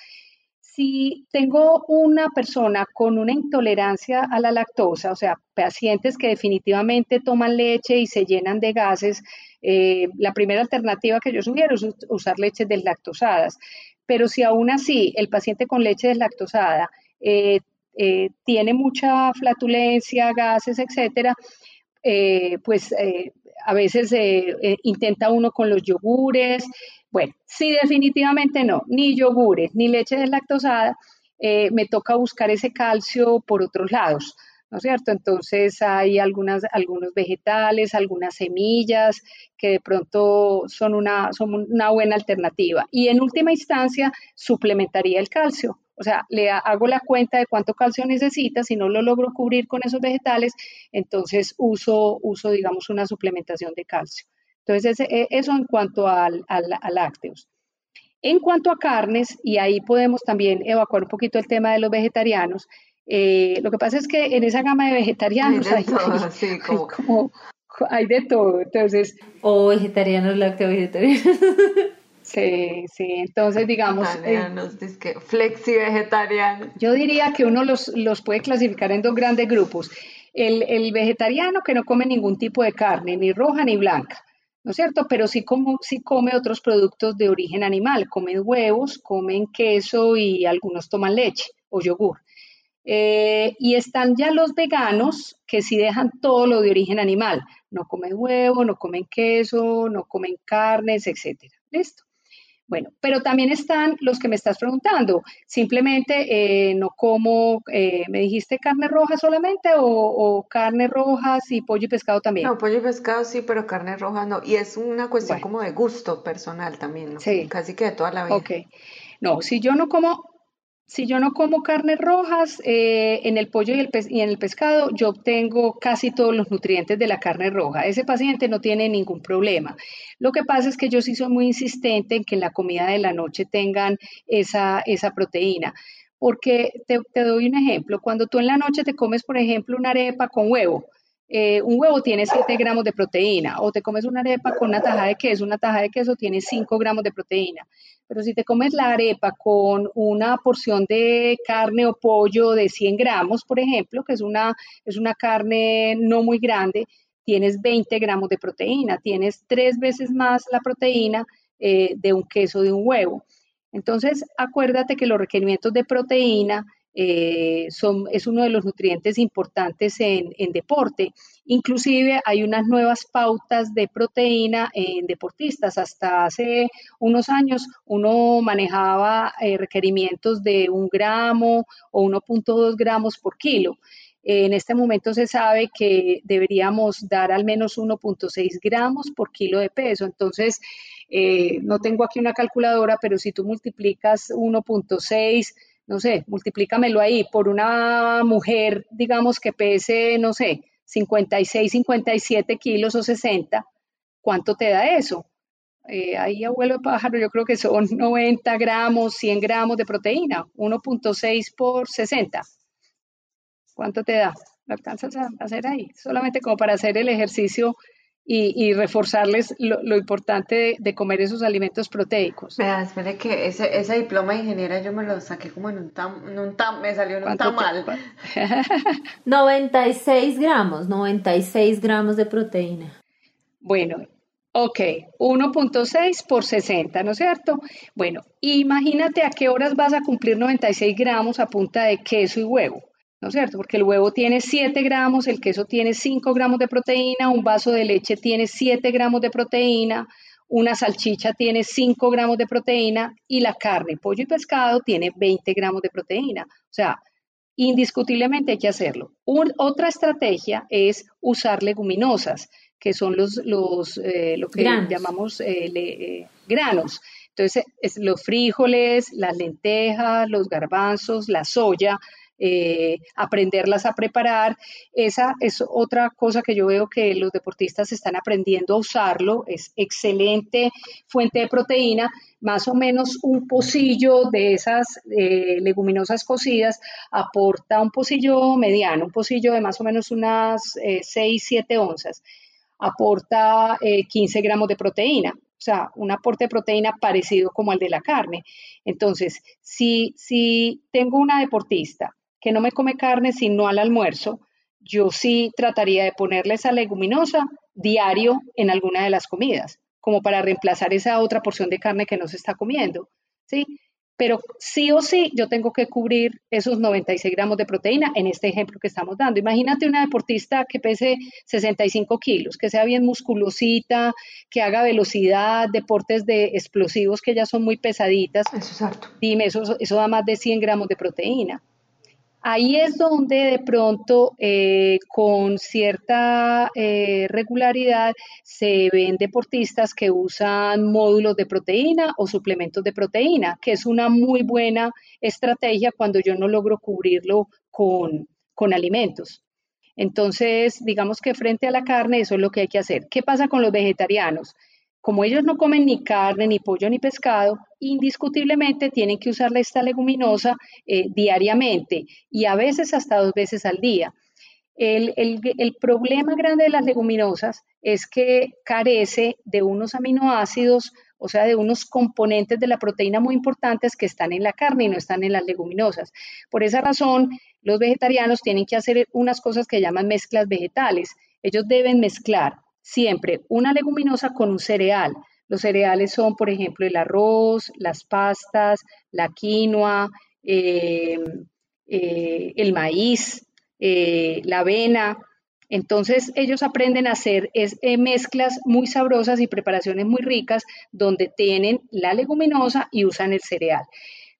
Si tengo una persona con una intolerancia a la lactosa, o sea, pacientes que definitivamente toman leche y se llenan de gases, eh, la primera alternativa que yo sugiero es usar leches deslactosadas. Pero si aún así el paciente con leche deslactosada eh, eh, tiene mucha flatulencia, gases, etcétera, pues a veces intenta uno con los yogures. Bueno, sí, definitivamente no, ni yogures, ni leche deslactosada, me toca buscar ese calcio por otros lados. ¿No es cierto? Entonces hay algunos vegetales, algunas semillas que de pronto son una, son una buena alternativa. Y en última instancia, suplementaría el calcio. O sea, le hago la cuenta de cuánto calcio necesita, si no lo logro cubrir con esos vegetales, entonces uso, uso digamos, una suplementación de calcio. Entonces, e, eso en cuanto al, al, a lácteos. En cuanto a carnes, y ahí podemos también evacuar un poquito el tema de los vegetarianos, eh, lo que pasa es que en esa gama de vegetarianos hay, como... hay de todo, entonces... O vegetarianos, lácteo vegetarianos. Sí, sí, entonces digamos... Eh, flexi vegetariano. Yo diría que uno los, los puede clasificar en dos grandes grupos. El, el, vegetariano que no come ningún tipo de carne, ni roja ni blanca, ¿no es cierto? Pero sí, como, sí come otros productos de origen animal, comen huevos, comen queso y algunos toman leche o yogur. Eh, y están ya los veganos que sí dejan todo lo de origen animal. No comen huevo, no comen queso, no comen carnes, etcétera. ¿Listo? Bueno, pero también están los que me estás preguntando. Simplemente eh, no como, eh, ¿me dijiste carne roja solamente o, carne roja y pollo y pescado también? No, pollo y pescado sí, pero carne roja no. Y es una cuestión como de gusto personal también, ¿no? Sí. Casi que de toda la vida. Ok. No, si yo no como si yo no como carnes rojas, eh, en el pollo y, el y, en el pescado yo obtengo casi todos los nutrientes de la carne roja. Ese paciente no tiene ningún problema. Lo que pasa es que yo sí soy muy insistente en que en la comida de la noche tengan esa, esa proteína. Porque te, doy un ejemplo. Cuando tú en la noche te comes, por ejemplo, una arepa con huevo, eh, un huevo tiene 7 gramos de proteína, o te comes una arepa con una taja de queso, una taja de queso tiene 5 gramos de proteína. Pero si te comes la arepa con una porción de carne o pollo de 100 gramos, por ejemplo, que es una, es una carne no muy grande, tienes 20 gramos de proteína, tienes tres veces más la proteína eh, de un queso de un huevo. Entonces, acuérdate que los requerimientos de proteína eh, es uno de los nutrientes importantes en, deporte. Inclusive hay unas nuevas pautas de proteína en deportistas. Hasta hace unos años uno manejaba eh, requerimientos de un gramo o 1.2 gramos por kilo. En este momento se sabe que deberíamos dar al menos 1.6 gramos por kilo de peso. Entonces, eh, no tengo aquí una calculadora, pero si tú multiplicas 1.6 no sé, multiplícamelo ahí por una mujer, digamos, que pese, no sé, 56, 57 kilos o 60, ¿cuánto te da eso? Eh, ahí, abuelo pájaro, yo creo que son 90 gramos, 100 gramos de proteína, 1.6 por 60. ¿Cuánto te da? ¿Lo alcanzas a hacer ahí? Solamente como para hacer el ejercicio y, reforzarles lo, importante de, comer esos alimentos proteicos. Vea, espere que ese, ese, diploma de ingeniera yo me lo saqué como en un tam, en un tam me salió en un tamal. 96 gramos, 96 gramos de proteína. Bueno, ok, 1.6 por 60, ¿no es cierto? Bueno, imagínate a qué horas vas a cumplir 96 gramos a punta de queso y huevo. ¿No es cierto? Porque el huevo tiene 7 gramos, el queso tiene 5 gramos de proteína, un vaso de leche tiene 7 gramos de proteína, una salchicha tiene 5 gramos de proteína y la carne, pollo y pescado tiene 20 gramos de proteína. O sea, indiscutiblemente hay que hacerlo. otra estrategia es usar leguminosas, que son los, los eh, lo que llamamos eh, eh, granos. Entonces, es los frijoles, las lentejas, los garbanzos, la soya, eh, aprenderlas a preparar. Esa es otra cosa que yo veo que los deportistas están aprendiendo a usarlo. Es excelente fuente de proteína. Más o menos un pocillo de esas eh, leguminosas cocidas aporta un pocillo mediano, un pocillo de más o menos unas 6, eh, 7 onzas. Aporta 15 gramos de proteína o sea, un aporte de proteína parecido como al de la carne. Entonces, si, si tengo una deportista que no me come carne sino al almuerzo, yo sí trataría de ponerle esa leguminosa diario en alguna de las comidas, como para reemplazar esa otra porción de carne que no se está comiendo. ¿sí? pero sí o sí yo tengo que cubrir esos 96 gramos de proteína en este ejemplo que estamos dando. Imagínate una deportista que pese 65 kilos, que sea bien musculosita, que haga velocidad, deportes de explosivos que ya son muy pesaditas. Eso es Dime, eso, eso da más de 100 gramos de proteína. Ahí es donde de pronto eh, con cierta eh, regularidad se ven deportistas que usan módulos de proteína o suplementos de proteína, que es una muy buena estrategia cuando yo no logro cubrirlo con, con alimentos. Entonces, digamos que frente a la carne, eso es lo que hay que hacer. ¿Qué pasa con los vegetarianos? Como ellos no comen ni carne, ni pollo, ni pescado, indiscutiblemente tienen que usar esta leguminosa eh, diariamente y a veces hasta dos veces al día. El, el, problema grande de las leguminosas es que carece de unos aminoácidos, o sea, de unos componentes de la proteína muy importantes que están en la carne y no están en las leguminosas. Por esa razón, los vegetarianos tienen que hacer unas cosas que llaman mezclas vegetales. Ellos deben mezclar siempre una leguminosa con un cereal. Los cereales son, por ejemplo, el arroz, las pastas, la quinoa, em, eh, el maíz, eh, la avena. Entonces ellos aprenden a hacer eh, mezclas muy sabrosas y preparaciones muy ricas donde tienen la leguminosa y usan el cereal.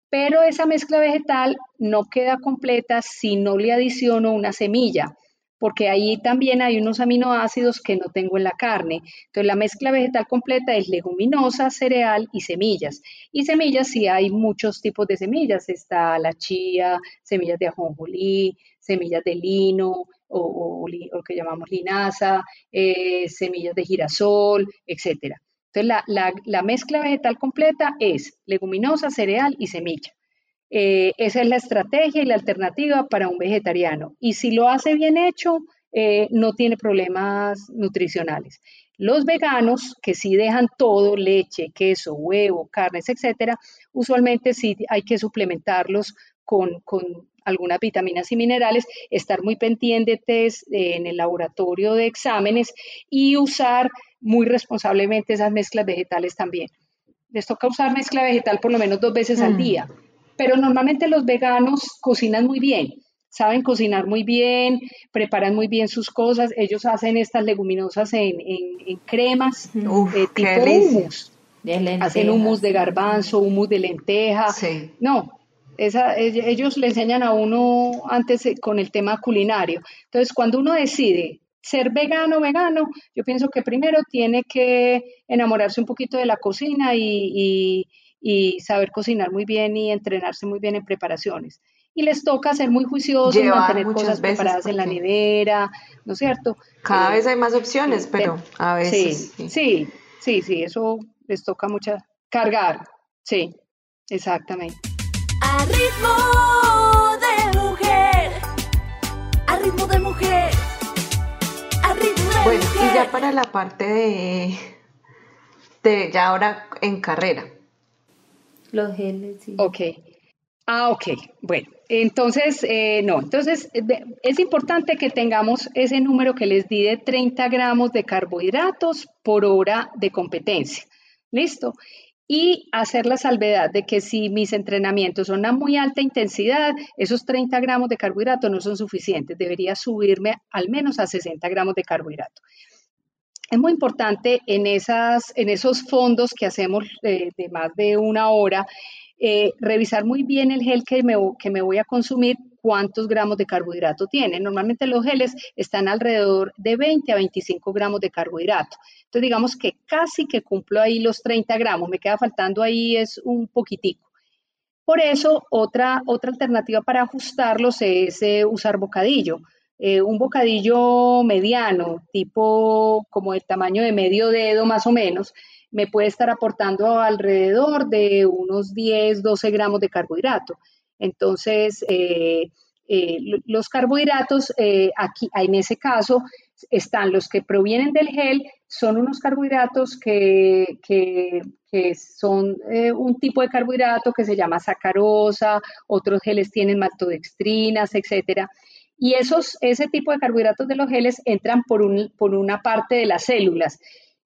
Pero esa mezcla vegetal no queda completa si no le adiciono una semilla porque ahí también hay unos aminoácidos que no tengo en la carne. Entonces, la mezcla vegetal completa es leguminosa, cereal y semillas. Y semillas, sí hay muchos tipos de semillas. Está la chía, semillas de ajonjolí, semillas de lino o, lo que llamamos linaza, eh, semillas de girasol, etc. Entonces, la mezcla vegetal completa es leguminosa, cereal y semilla. Eh, esa es la estrategia y la alternativa para un vegetariano. Y si lo hace bien hecho, eh, no tiene problemas nutricionales. Los veganos, que sí dejan todo, leche, queso, huevo, carnes, etcétera, usualmente sí hay que suplementarlos con, algunas vitaminas y minerales, estar muy pendientes eh, en el laboratorio de exámenes y usar muy responsablemente esas mezclas vegetales también. Les toca usar mezcla vegetal por lo menos dos veces al mm. día pero normalmente los veganos cocinan muy bien, saben cocinar muy bien, preparan muy bien sus cosas, ellos hacen estas leguminosas en, cremas, de eh, tipo humus. hacen humus de garbanzo, humus de lenteja. No, ellos le enseñan a uno antes eh, con el tema culinario. Entonces, cuando uno decide ser vegano, vegano, yo pienso que primero tiene que enamorarse un poquito de la cocina y y saber cocinar muy bien y entrenarse muy bien en preparaciones. Y les toca ser muy juiciosos, mantener cosas preparadas en la nevera, ¿no es cierto? Cada vez hay más opciones, pero a veces. Sí, sí, sí, sí, eso les toca mucha cargar. Sí, exactamente. A ritmo de mujer, a ritmo de mujer, a ritmo de bueno, y ya para la parte de, de ya ahora en carrera, los geles, sí. Ok. Ah, ok. Bueno, entonces, eh, no, entonces es importante que tengamos ese número que les di de 30 gramos de carbohidratos por hora de competencia. ¿Listo? Y hacer la salvedad de que si mis entrenamientos son a muy alta intensidad, esos 30 gramos de carbohidratos no son suficientes. Debería subirme al menos a 60 gramos de carbohidrato es muy importante en, esos fondos que hacemos de, más de una hora, eh, revisar muy bien el gel que me, voy a consumir, cuántos gramos de carbohidrato tiene. Normalmente los geles están alrededor de 20 a 25 gramos de carbohidrato. Entonces digamos que casi que cumplo ahí los 30 gramos, me queda faltando ahí es un poquitico. Por eso, otra, otra alternativa para ajustarlos es eh, usar bocadillo. Eh, un bocadillo mediano, tipo como el tamaño de medio dedo más o menos, me puede estar aportando alrededor de unos 10, 12 gramos de carbohidrato. Entonces, eh, eh, los carbohidratos, aquí en ese caso, están los que provienen del gel, son unos carbohidratos que, que, que son un tipo de carbohidrato que se llama sacarosa, otros geles tienen maltodextrinas, etcétera. Y esos, ese tipo de carbohidratos de los geles entran por, un, por una parte de las células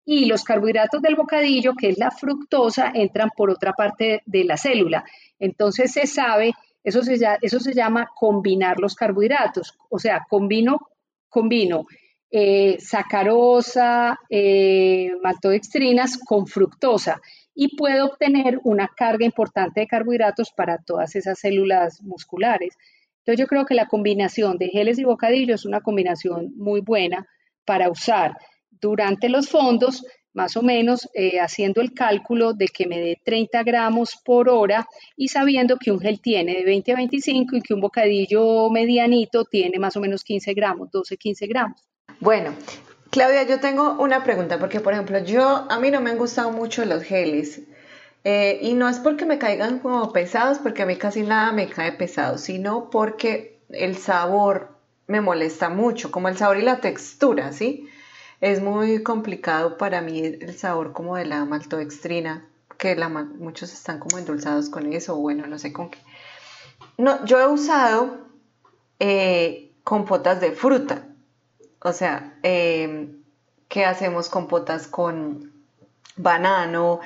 y los carbohidratos del bocadillo, que es la fructosa, entran por otra parte de la célula. Entonces se sabe, eso se, eso se llama combinar los carbohidratos, o sea, combino, combino eh, sacarosa, eh, maltodextrinas con fructosa y puedo obtener una carga importante de carbohidratos para todas esas células musculares. Entonces yo creo que la combinación de geles y bocadillos es una combinación muy buena para usar durante los fondos, más o menos eh, haciendo el cálculo de que me dé 30 gramos por hora y sabiendo que un gel tiene de 20 a 25 y que un bocadillo medianito tiene más o menos 15 gramos, 12, 15 gramos. Bueno, Claudia, yo tengo una pregunta, porque por ejemplo, yo, a mí no me han gustado mucho los geles. Eh, y no es porque me caigan como pesados, porque a mí casi nada me cae pesado, sino porque el sabor me molesta mucho, como el sabor y la textura, ¿sí? Es muy complicado para mí el sabor como de la maltodextrina, que muchos están como endulzados con eso, o bueno, no sé con qué. No, yo he usado eh, compotas de fruta, o sea, eh, ¿qué hacemos compotas con banano?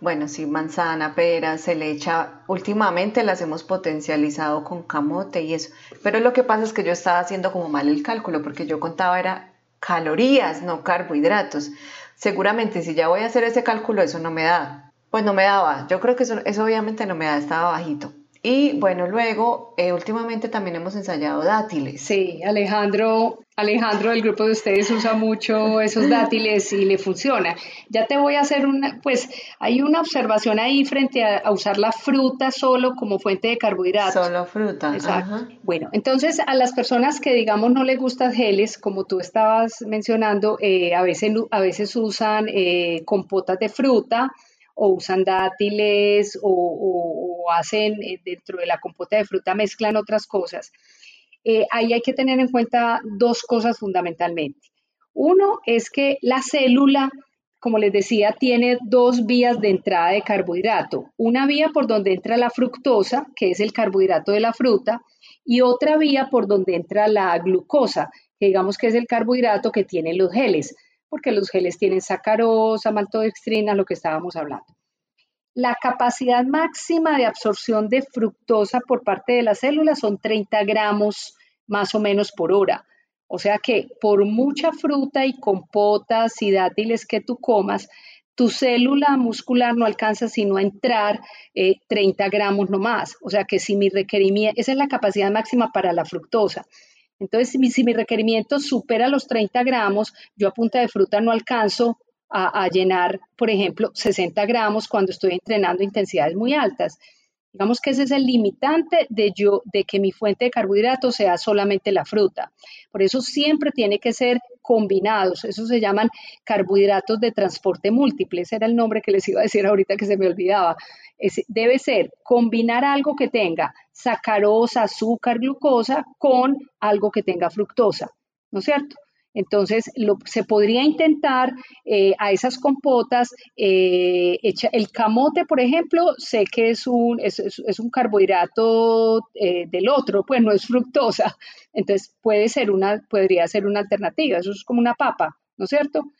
Bueno, sí, manzana, pera, se le echa, últimamente las hemos potencializado con camote y eso, pero lo que pasa es que yo estaba haciendo como mal el cálculo, porque yo contaba era calorías, no carbohidratos. Seguramente si ya voy a hacer ese cálculo, eso no me da. Pues no me daba. Yo creo que eso, eso obviamente no me da, estaba bajito. Y bueno, luego, eh, últimamente también hemos ensayado dátiles. Sí, Alejandro, Alejandro del grupo de ustedes usa mucho esos dátiles y le funciona. Ya te voy a hacer una, pues hay una observación ahí frente a, usar la fruta solo como fuente de carbohidratos. Solo fruta. Exacto. Bueno, entonces a las personas que digamos no les gustan geles, como tú estabas mencionando, eh, a, veces, a veces usan eh, compotas de fruta o usan dátiles o, hacen eh, dentro de la compota de fruta, mezclan otras cosas. Eh, ahí hay que tener en cuenta dos cosas fundamentalmente. Uno es que la célula, como les decía, tiene dos vías de entrada de carbohidrato. Una vía por donde entra la fructosa, que es el carbohidrato de la fruta, y otra vía por donde entra la glucosa, que digamos que es el carbohidrato que tienen los geles porque los geles tienen sacarosa, maltodextrina, lo que estábamos hablando. La capacidad máxima de absorción de fructosa por parte de las células son 30 gramos más o menos por hora. O sea que por mucha fruta y compotas y dátiles que tú comas, tu célula muscular no alcanza sino a entrar 30 eh, gramos nomás. O sea que si mi requerimiento, esa es la capacidad máxima para la fructosa. Entonces, si mi, requerimiento supera los 30 gramos, yo a punta de fruta no alcanzo a, llenar, por ejemplo, 60 gramos cuando estoy entrenando intensidades muy altas. Digamos que ese es el limitante de, yo, de que mi fuente de carbohidratos sea solamente la fruta. Por eso siempre tiene que ser combinados. Eso se llaman carbohidratos de transporte múltiple. Ese era el nombre que les iba a decir ahorita que se me olvidaba. debe ser combinar algo que tenga sacarosa, azúcar, glucosa con algo que tenga fructosa. ¿No es cierto? Entonces, se podría intentar eh, a esas compotas, eh, el camote, por ejemplo, sé que es un, es, un carbohidrato eh, del otro, pues no es fructosa, entonces puede ser una, podría ser una alternativa, eso es como una papa, ¿no es cierto?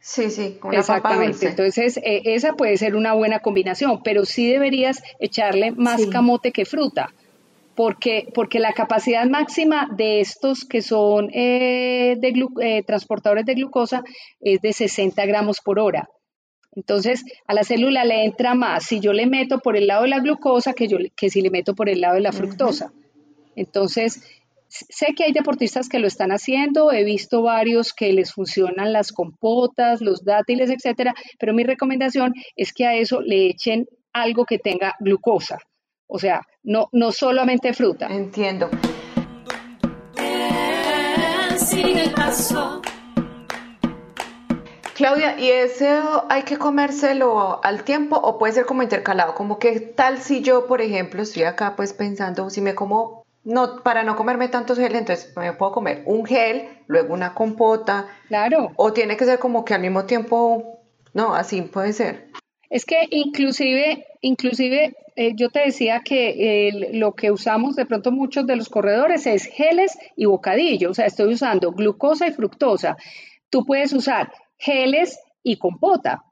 Sí, sí, una Exactamente. Entonces, esa puede ser una buena combinación, pero sí deberías echarle más camote que fruta porque, porque la capacidad máxima de estos que son eh, de eh, transportadores de glucosa es de 60 gramos por hora. Entonces, a la célula le entra más si yo le meto por el lado de la glucosa que, yo, que si le meto por el lado de la fructosa. Entonces, sé que hay deportistas que lo están haciendo, he visto varios que les funcionan las compotas, los dátiles, etcétera, pero mi recomendación es que a eso le echen algo que tenga glucosa. O sea, no, no solamente fruta. Entiendo. Claudia, ¿y eso hay que comérselo al tiempo o puede ser como intercalado? Como que tal si yo, por ejemplo, estoy acá pues pensando, si me como, no, para no comerme tantos gel, entonces me puedo comer un gel, luego una compota. Claro. O tiene que ser como que al mismo tiempo, no, así puede ser. Es que inclusive, inclusive eh, yo te decía que lo que usamos de pronto muchos de los corredores es geles y bocadillo, o sea, estoy usando glucosa y fructosa, tú puedes usar geles y compota.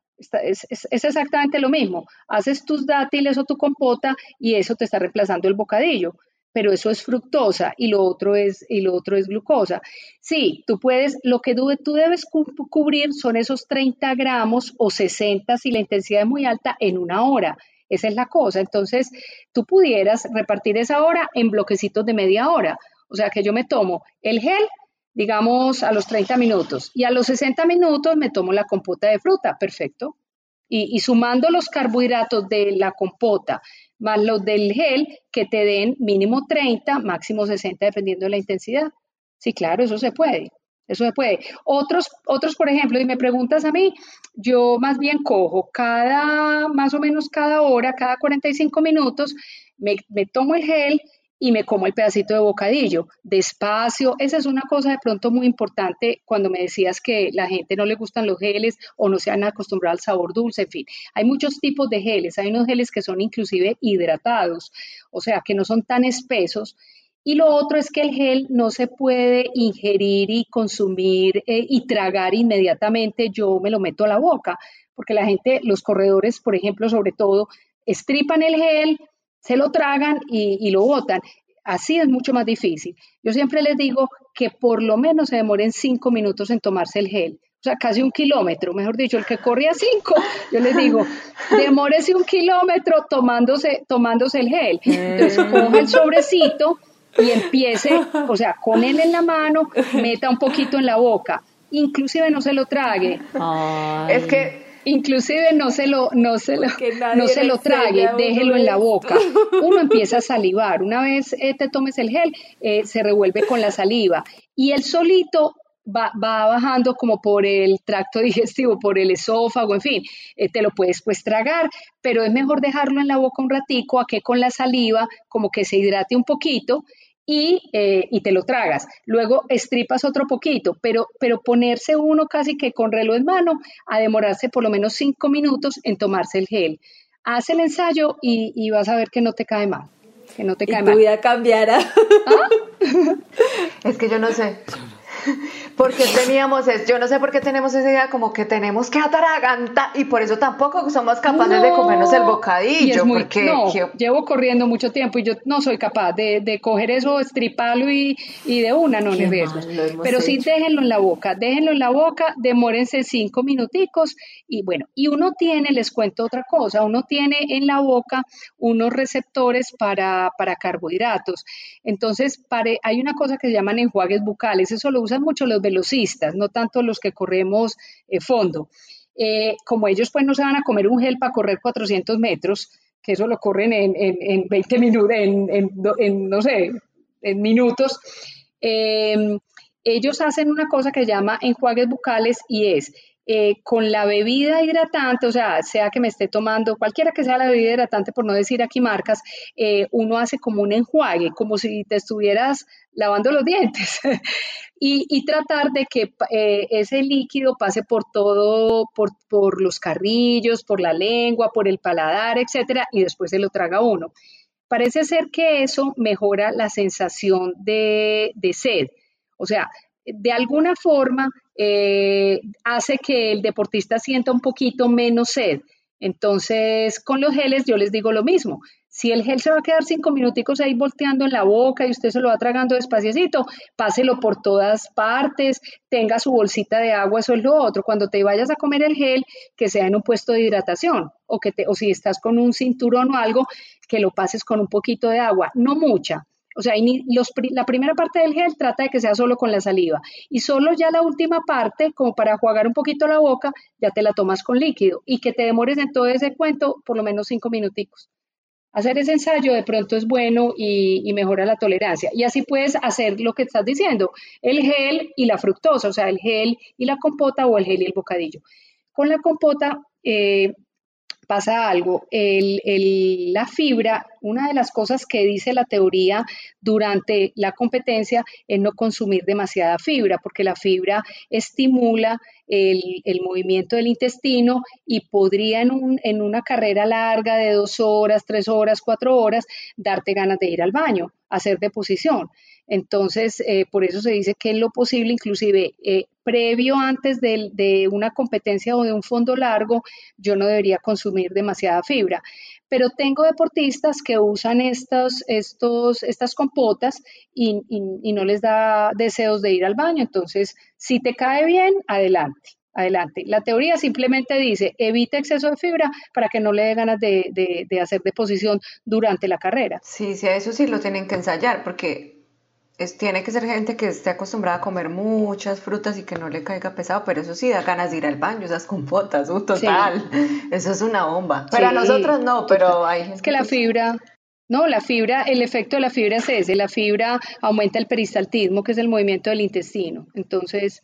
Es, es, exactamente lo mismo. Haces tus dátiles o tu compota y eso te está reemplazando el bocadillo pero eso es fructosa y lo otro es, y lo otro es glucosa. Sí, tú puedes, lo que tú, debes cubrir son esos 30 gramos o 60 si la intensidad es muy alta en una hora. Esa es la cosa. Entonces, tú pudieras repartir esa hora en bloquecitos de media hora. O sea, que yo me tomo el gel, digamos, a los 30 minutos y a los 60 minutos me tomo la compota de fruta. Perfecto. Y, y sumando los carbohidratos de la compota más los del gel que te den mínimo 30, máximo 60, dependiendo de la intensidad. Sí, claro, eso se puede. Eso se puede. Otros, otros, por ejemplo, y me preguntas a mí, yo más bien cojo cada, más o menos cada hora, cada 45 minutos, me, me tomo el gel y me como el pedacito de bocadillo, despacio. Esa es una cosa de pronto muy importante cuando me decías que la gente no le gustan los geles o no se han acostumbrado al sabor dulce, en fin. Hay muchos tipos de geles, hay unos geles que son inclusive hidratados, o sea, que no son tan espesos. Y lo otro es que el gel no se puede ingerir y consumir eh, y tragar inmediatamente, yo me lo meto a la boca, porque la gente, los corredores, por ejemplo, sobre todo, estripan el gel, se lo tragan y, lo botan. Así es mucho más difícil. Yo siempre les digo que por lo menos se demoren cinco minutos en tomarse el gel. O sea, casi un kilómetro, mejor dicho, el que corría cinco, yo les digo, demórese un kilómetro tomándose, tomándose el gel. Entonces, mm. coja el sobrecito y empiece, o sea, con él en la mano, meta un poquito en la boca. Inclusive no se lo trague. Es que inclusive no se lo, no se lo, no se lo trague, déjelo en la boca. Uno empieza a salivar. Una vez eh, te tomes el gel, eh, se revuelve con la saliva y el solito Va, va, bajando como por el tracto digestivo, por el esófago, en fin, eh, te lo puedes pues tragar, pero es mejor dejarlo en la boca un ratico a que con la saliva como que se hidrate un poquito eh, y, te lo tragas. Luego estripas otro poquito, pero, pero ponerse uno casi que con reloj en mano a demorarse por lo menos cinco minutos en tomarse el gel. Haz el ensayo y, vas a ver que no te cae mal. Que no te cae tu vida cambiará. ¿Ah? es que yo no sé. Porque teníamos, yo no sé por qué tenemos esa idea como que tenemos que atragantar y por eso tampoco somos capaces de comernos el bocadillo. porque no, llevo corriendo mucho tiempo y yo no soy capaz de, de coger eso, estriparlo y, y de una, no le. Pero sí déjenlo en la boca, déjenlo en la boca, demórense cinco minuticos y bueno, y uno tiene, les cuento otra cosa, uno tiene en la boca unos receptores para, para carbohidratos. Entonces, hay una cosa que se llaman enjuagues bucales, eso lo usan mucho los velocistas, no tanto los que corremos eh, fondo. Eh, como ellos pues no se van a comer un gel para correr 400 metros, que eso lo corren en, en, 20 minutos, en, no sé, en minutos, em, ellos hacen una cosa que se llama enjuagues bucales y es eh, con la bebida hidratante, o sea, sea que me esté tomando, cualquiera que sea la bebida hidratante, por no decir aquí marcas, uno hace como un enjuague, como si te estuvieras lavando los dientes. y, tratar de que eh, ese líquido pase por todo, por, por, los carrillos, por la lengua, por el paladar, etcétera, y después se lo traga uno. Parece ser que eso mejora la sensación de, sed. O sea, de alguna forma eh, hace que el deportista sienta un poquito menos sed. Entonces, con los geles yo les digo lo mismo. Si el gel se va a quedar cinco minuticos ahí volteando en la boca y usted se lo va tragando despaciecito, páselo por todas partes, tenga su bolsita de agua, eso es lo otro. Cuando te vayas a comer el gel, que sea en un puesto de hidratación o, que te, o si estás con un cinturón o algo, que lo pases con un poquito de agua, no mucha. O sea, la primera parte del gel trata de que sea solo con la saliva y solo ya la última parte, como para jugar un poquito la boca, ya te la tomas con líquido y que te demores en todo ese cuento por lo menos cinco minuticos. Hacer ese ensayo de pronto es bueno y, mejora la tolerancia. Y así puedes hacer lo que estás diciendo, el gel y la fructosa, o sea, el gel y la compota o el gel y el bocadillo. Con la compota eh, pasa algo. la fibra, una de las cosas que dice la teoría durante la competencia es no consumir demasiada fibra, porque la fibra estimula el, movimiento del intestino y podría en, un, en una carrera larga de dos horas, tres horas, cuatro horas, darte ganas de ir al baño, hacer deposición. Entonces, eh, por eso se dice que en lo posible, inclusive, eh, previo antes de, de, una competencia o de un fondo largo, yo no debería consumir demasiada fibra. Pero tengo deportistas que usan estos, estos, estas compotas y, no les da deseos de ir al baño. Entonces, si te cae bien, adelante adelante. La teoría simplemente dice, evita exceso de fibra para que no le dé ganas de, hacer deposición durante la carrera. Sí, sí, eso sí lo tienen que ensayar, porque es, tiene que ser gente que esté acostumbrada a comer muchas frutas y que no le caiga pesado, pero eso sí da ganas de ir al baño, esas compotas, uh, total. Eso es una bomba. Pero a nosotros no, pero hay gente Es que la fibra, no, la fibra, el efecto de la fibra es ese, la fibra aumenta el peristaltismo, que es el movimiento del intestino. Entonces,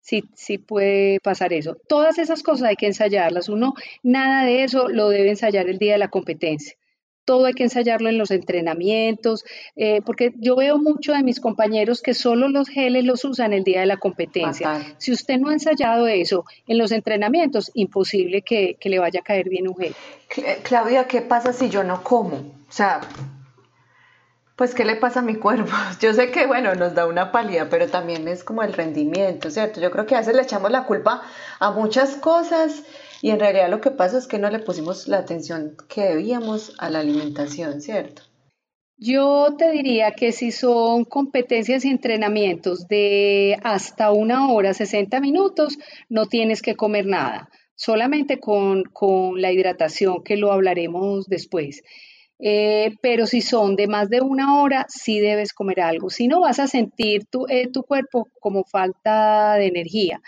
sí, sí puede pasar eso. Todas esas cosas hay que ensayarlas. Uno, nada de eso lo debe ensayar el día de la competencia. Todo hay que ensayarlo en los entrenamientos, eh, porque yo veo mucho de mis compañeros que solo los geles los usan el día de la competencia. Si usted no ha ensayado eso en los entrenamientos, imposible que, que le vaya a caer bien un gel. Claudia, ¿qué pasa si yo no como? O sea, pues, ¿qué le pasa a mi cuerpo? Yo sé que, bueno, nos da una pálida, pero también es como el rendimiento, ¿cierto? Yo creo que a veces le echamos la culpa a muchas cosas y en realidad lo que pasa es que no le pusimos la atención que debíamos a la alimentación, ¿cierto? Yo te diría que si son competencias y entrenamientos de hasta una hora, 60 minutos, no tienes que comer nada, solamente con, con la hidratación, que lo hablaremos después. Eh, pero si son de más de una hora, sí debes comer algo. Si no, vas a sentir tu, eh, tu cuerpo como falta de energía.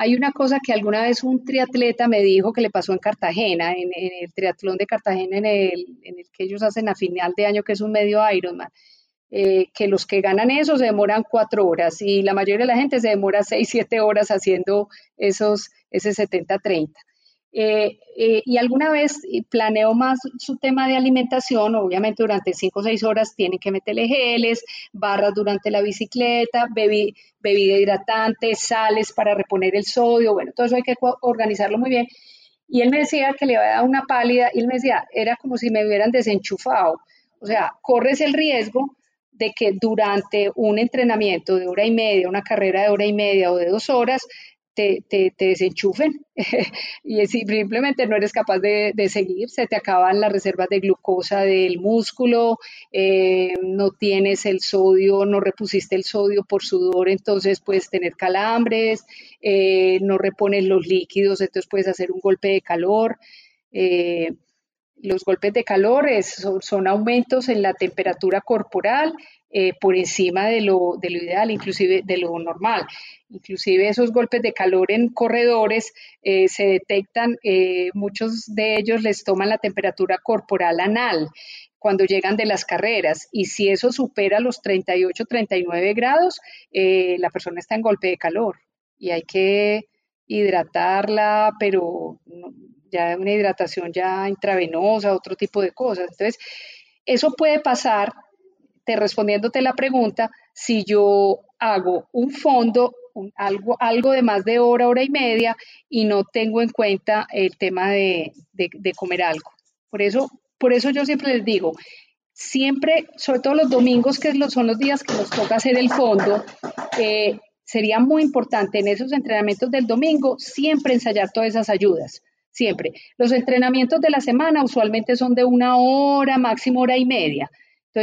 Hay una cosa que alguna vez un triatleta me dijo que le pasó en Cartagena, en, el triatlón de Cartagena, en el, que ellos hacen a final de año, que es un medio Ironman, eh, que los que ganan eso se demoran cuatro horas y la mayoría de la gente se demora seis, siete horas haciendo esos, ese 70-30. Eh, eh, y alguna vez planeo más su tema de alimentación, obviamente durante 5 o 6 horas tienen que meterle geles, barras durante la bicicleta, bebida hidratante, sales para reponer el sodio, bueno, todo eso hay que organizarlo muy bien. Y él me decía que le había dado una pálida y él me decía, era como si me hubieran desenchufado. O sea, corres el riesgo de que durante un entrenamiento de hora y media, una carrera de hora y media o de dos horas, te, desenchufen y simplemente no eres capaz de, seguir, se te acaban las reservas de glucosa del músculo, eh, no tienes el sodio, no repusiste el sodio por sudor, entonces puedes tener calambres, eh, no repones los líquidos, entonces puedes hacer un golpe de calor. Eh, los golpes de calor son, aumentos en la temperatura corporal por encima de lo, de lo, ideal, inclusive de lo normal. Inclusive esos golpes de calor en corredores eh, se detectan, eh, muchos de ellos les toman la temperatura corporal anal cuando llegan de las carreras y si eso supera los 38, 39 grados, eh, la persona está en golpe de calor y hay que hidratarla, pero ya una hidratación ya intravenosa, otro tipo de cosas. Entonces, eso puede pasar, te respondiéndote la pregunta, si yo hago un fondo algo, algo de más de hora, hora y media y no tengo en cuenta el tema de, comer algo. Por eso, por eso yo siempre les digo, siempre, sobre todo los domingos, que son los días que nos toca hacer el fondo, eh, sería muy importante en esos entrenamientos del domingo siempre ensayar todas esas ayudas. Siempre. Los entrenamientos de la semana usualmente son de una hora, máximo hora y media.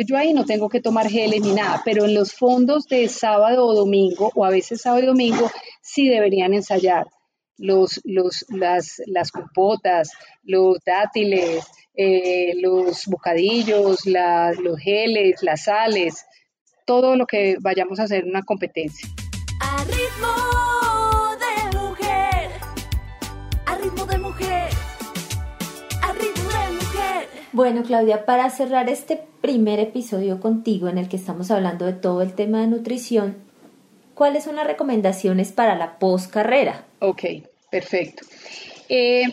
Yo ahí no tengo que tomar geles ni nada, pero en los fondos de sábado o domingo, o a veces sábado y domingo, sí deberían ensayar los, los, las, las compotas, los dátiles, eh, los bocadillos, los geles, las sales, todo lo que vayamos a hacer en una competencia. Bueno, Claudia, para cerrar este primer episodio contigo en el que estamos hablando de todo el tema de nutrición, ¿cuáles son las recomendaciones para la carrera? Ok, perfecto. Eh,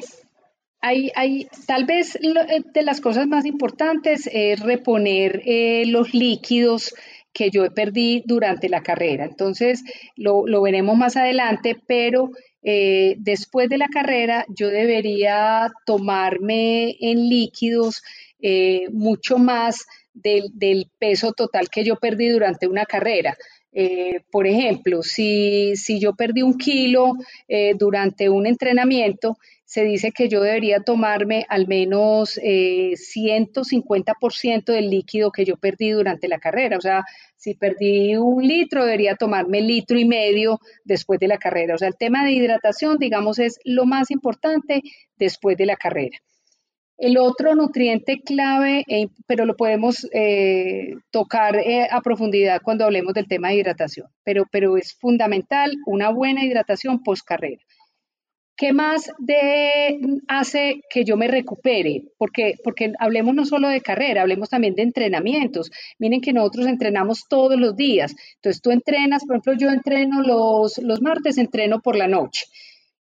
hay, hay, tal vez eh, de las cosas más importantes es reponer eh, los líquidos que yo perdí durante la carrera. Entonces, lo, lo veremos más adelante, pero eh, después de la carrera yo debería tomarme en líquidos eh, mucho más del, peso total que yo perdí durante una carrera. Eh, por ejemplo, si, si, yo perdí un kilo durante un entrenamiento, se dice que yo debería tomarme al menos eh, 150% del líquido que yo perdí durante la carrera. O sea, si perdí un litro, debería tomarme litro y medio después de la carrera. O sea, el tema de hidratación, digamos, es lo más importante después de la carrera. El otro nutriente clave, e pero lo podemos eh, tocar eh, a profundidad cuando hablemos del tema de hidratación, pero, pero es fundamental una buena hidratación post carrera. ¿Qué más de, hace que yo me recupere? Porque, porque hablemos no solo de carrera, hablemos también de entrenamientos. Miren que nosotros entrenamos todos los días. Entonces tú entrenas, por ejemplo, yo entreno los, los martes, entreno por la noche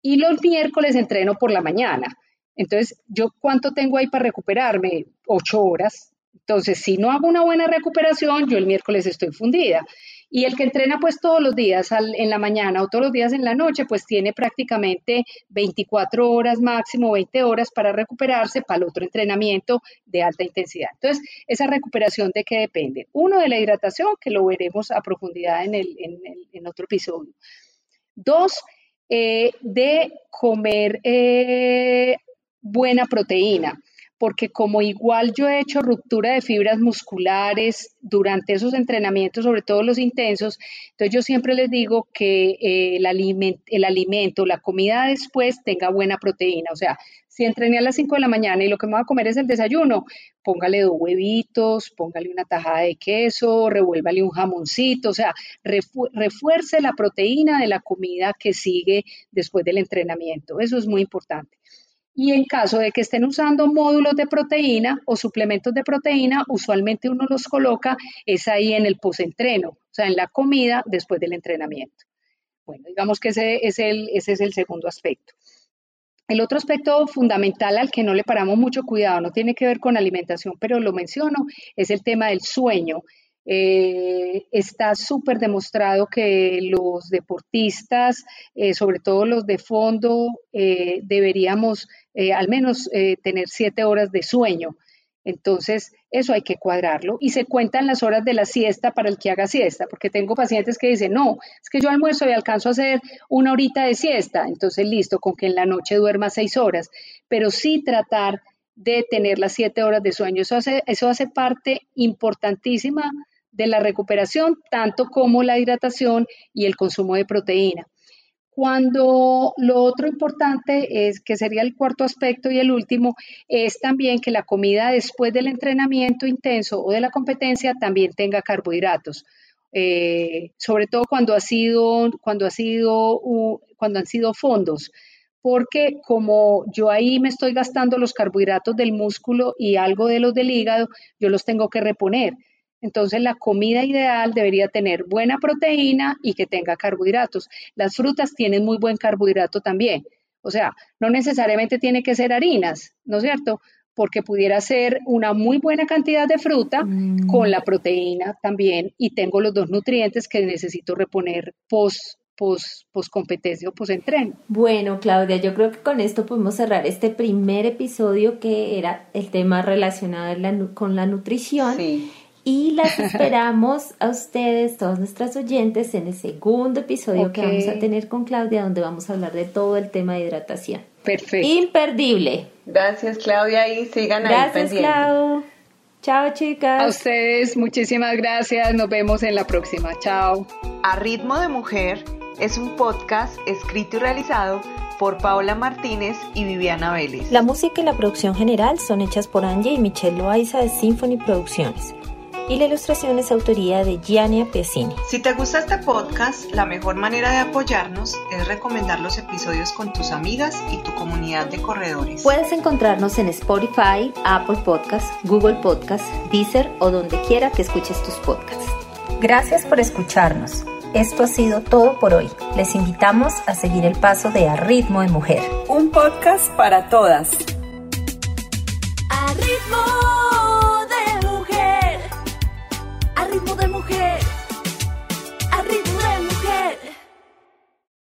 y los miércoles entreno por la mañana. Entonces, ¿yo cuánto tengo ahí para recuperarme? Ocho horas. Entonces, si no hago una buena recuperación, yo el miércoles estoy fundida. Y el que entrena pues todos los días en la mañana o todos los días en la noche, pues tiene prácticamente 24 horas máximo, 20 horas para recuperarse para el otro entrenamiento de alta intensidad. Entonces, esa recuperación de qué depende? Uno, de la hidratación, que lo veremos a profundidad en, el, en, otro episodio. Dos, eh, de comer eh, buena proteína, porque como igual yo he hecho ruptura de fibras musculares durante esos entrenamientos, sobre todo los intensos, entonces yo siempre les digo que eh, el, el alimento, la comida después tenga buena proteína, o sea, si entrené a las 5 de la mañana y lo que me voy a comer es el desayuno, póngale dos huevitos, póngale una tajada de queso, revuélvale un jamoncito, o sea, refuerce la proteína de la comida que sigue después del entrenamiento. Eso es muy importante. Y en caso de que estén usando módulos de proteína o suplementos de proteína, usualmente uno los coloca es ahí en el posentreno, o sea, en la comida después del entrenamiento. Bueno, digamos que ese es el, ese es el segundo aspecto. El otro aspecto fundamental al que no le paramos mucho cuidado, no tiene que ver con alimentación, pero lo menciono, es el tema del sueño. Eh, está súper demostrado que los deportistas, eh, sobre todo los de fondo, eh, deberíamos al menos tener siete horas de sueño. Entonces, eso hay que cuadrarlo y se cuentan las horas de la siesta para el que haga siesta, porque tengo pacientes que dicen, no, es que yo almuerzo y alcanzo a hacer una horita de siesta, entonces listo, con que en la noche duerma seis horas, pero sí tratar de tener las siete horas de sueño. Eso hace, eso hace parte importantísima de la recuperación, tanto como la hidratación y el consumo de proteína. Cuando lo otro importante es que sería el cuarto aspecto y el último, es también que la comida después del entrenamiento intenso o de la competencia también tenga carbohidratos. Eh, sobre todo cuando ha sido, cuando ha sido, cuando han sido fondos, porque como yo ahí me estoy gastando los carbohidratos del músculo y algo de los del hígado, yo los tengo que reponer. Entonces la comida ideal debería tener buena proteína y que tenga carbohidratos. Las frutas tienen muy buen carbohidrato también. O sea, no necesariamente tiene que ser harinas, ¿no es cierto? Porque pudiera ser una muy buena cantidad de fruta mm. con la proteína también y tengo los dos nutrientes que necesito reponer post pos, competencia o post entreno. Bueno, Claudia, yo creo que con esto podemos cerrar este primer episodio que era el tema relacionado con la nutrición. Sí y las esperamos a ustedes, todos nuestras oyentes, en el segundo episodio que vamos a tener con Claudia, donde vamos a hablar de todo el tema de hidratación. Perfecto. Imperdible. Gracias, Claudia, y sigan gracias, ahí Gracias, Clau. Chao, chicas. A ustedes, muchísimas gracias. Nos vemos en la próxima. Chao. A Ritmo de Mujer es un podcast escrito y realizado por Paola Martínez y Viviana Vélez. La música y la producción general son hechas por Angie y Michelle Loaiza de Symphony Producciones y la ilustración es autoría de Gianni Piacini. Si te gusta este podcast, la mejor manera de apoyarnos es recomendar los episodios con tus amigas y tu comunidad de corredores. Puedes encontrarnos en Spotify, Apple Podcasts, Google Podcasts, Deezer o donde quiera que escuches tus podcasts. Gracias por escucharnos. Esto ha sido todo por hoy. Les invitamos a seguir el paso de A Ritmo de Mujer. Un podcast para todas. A Ritmo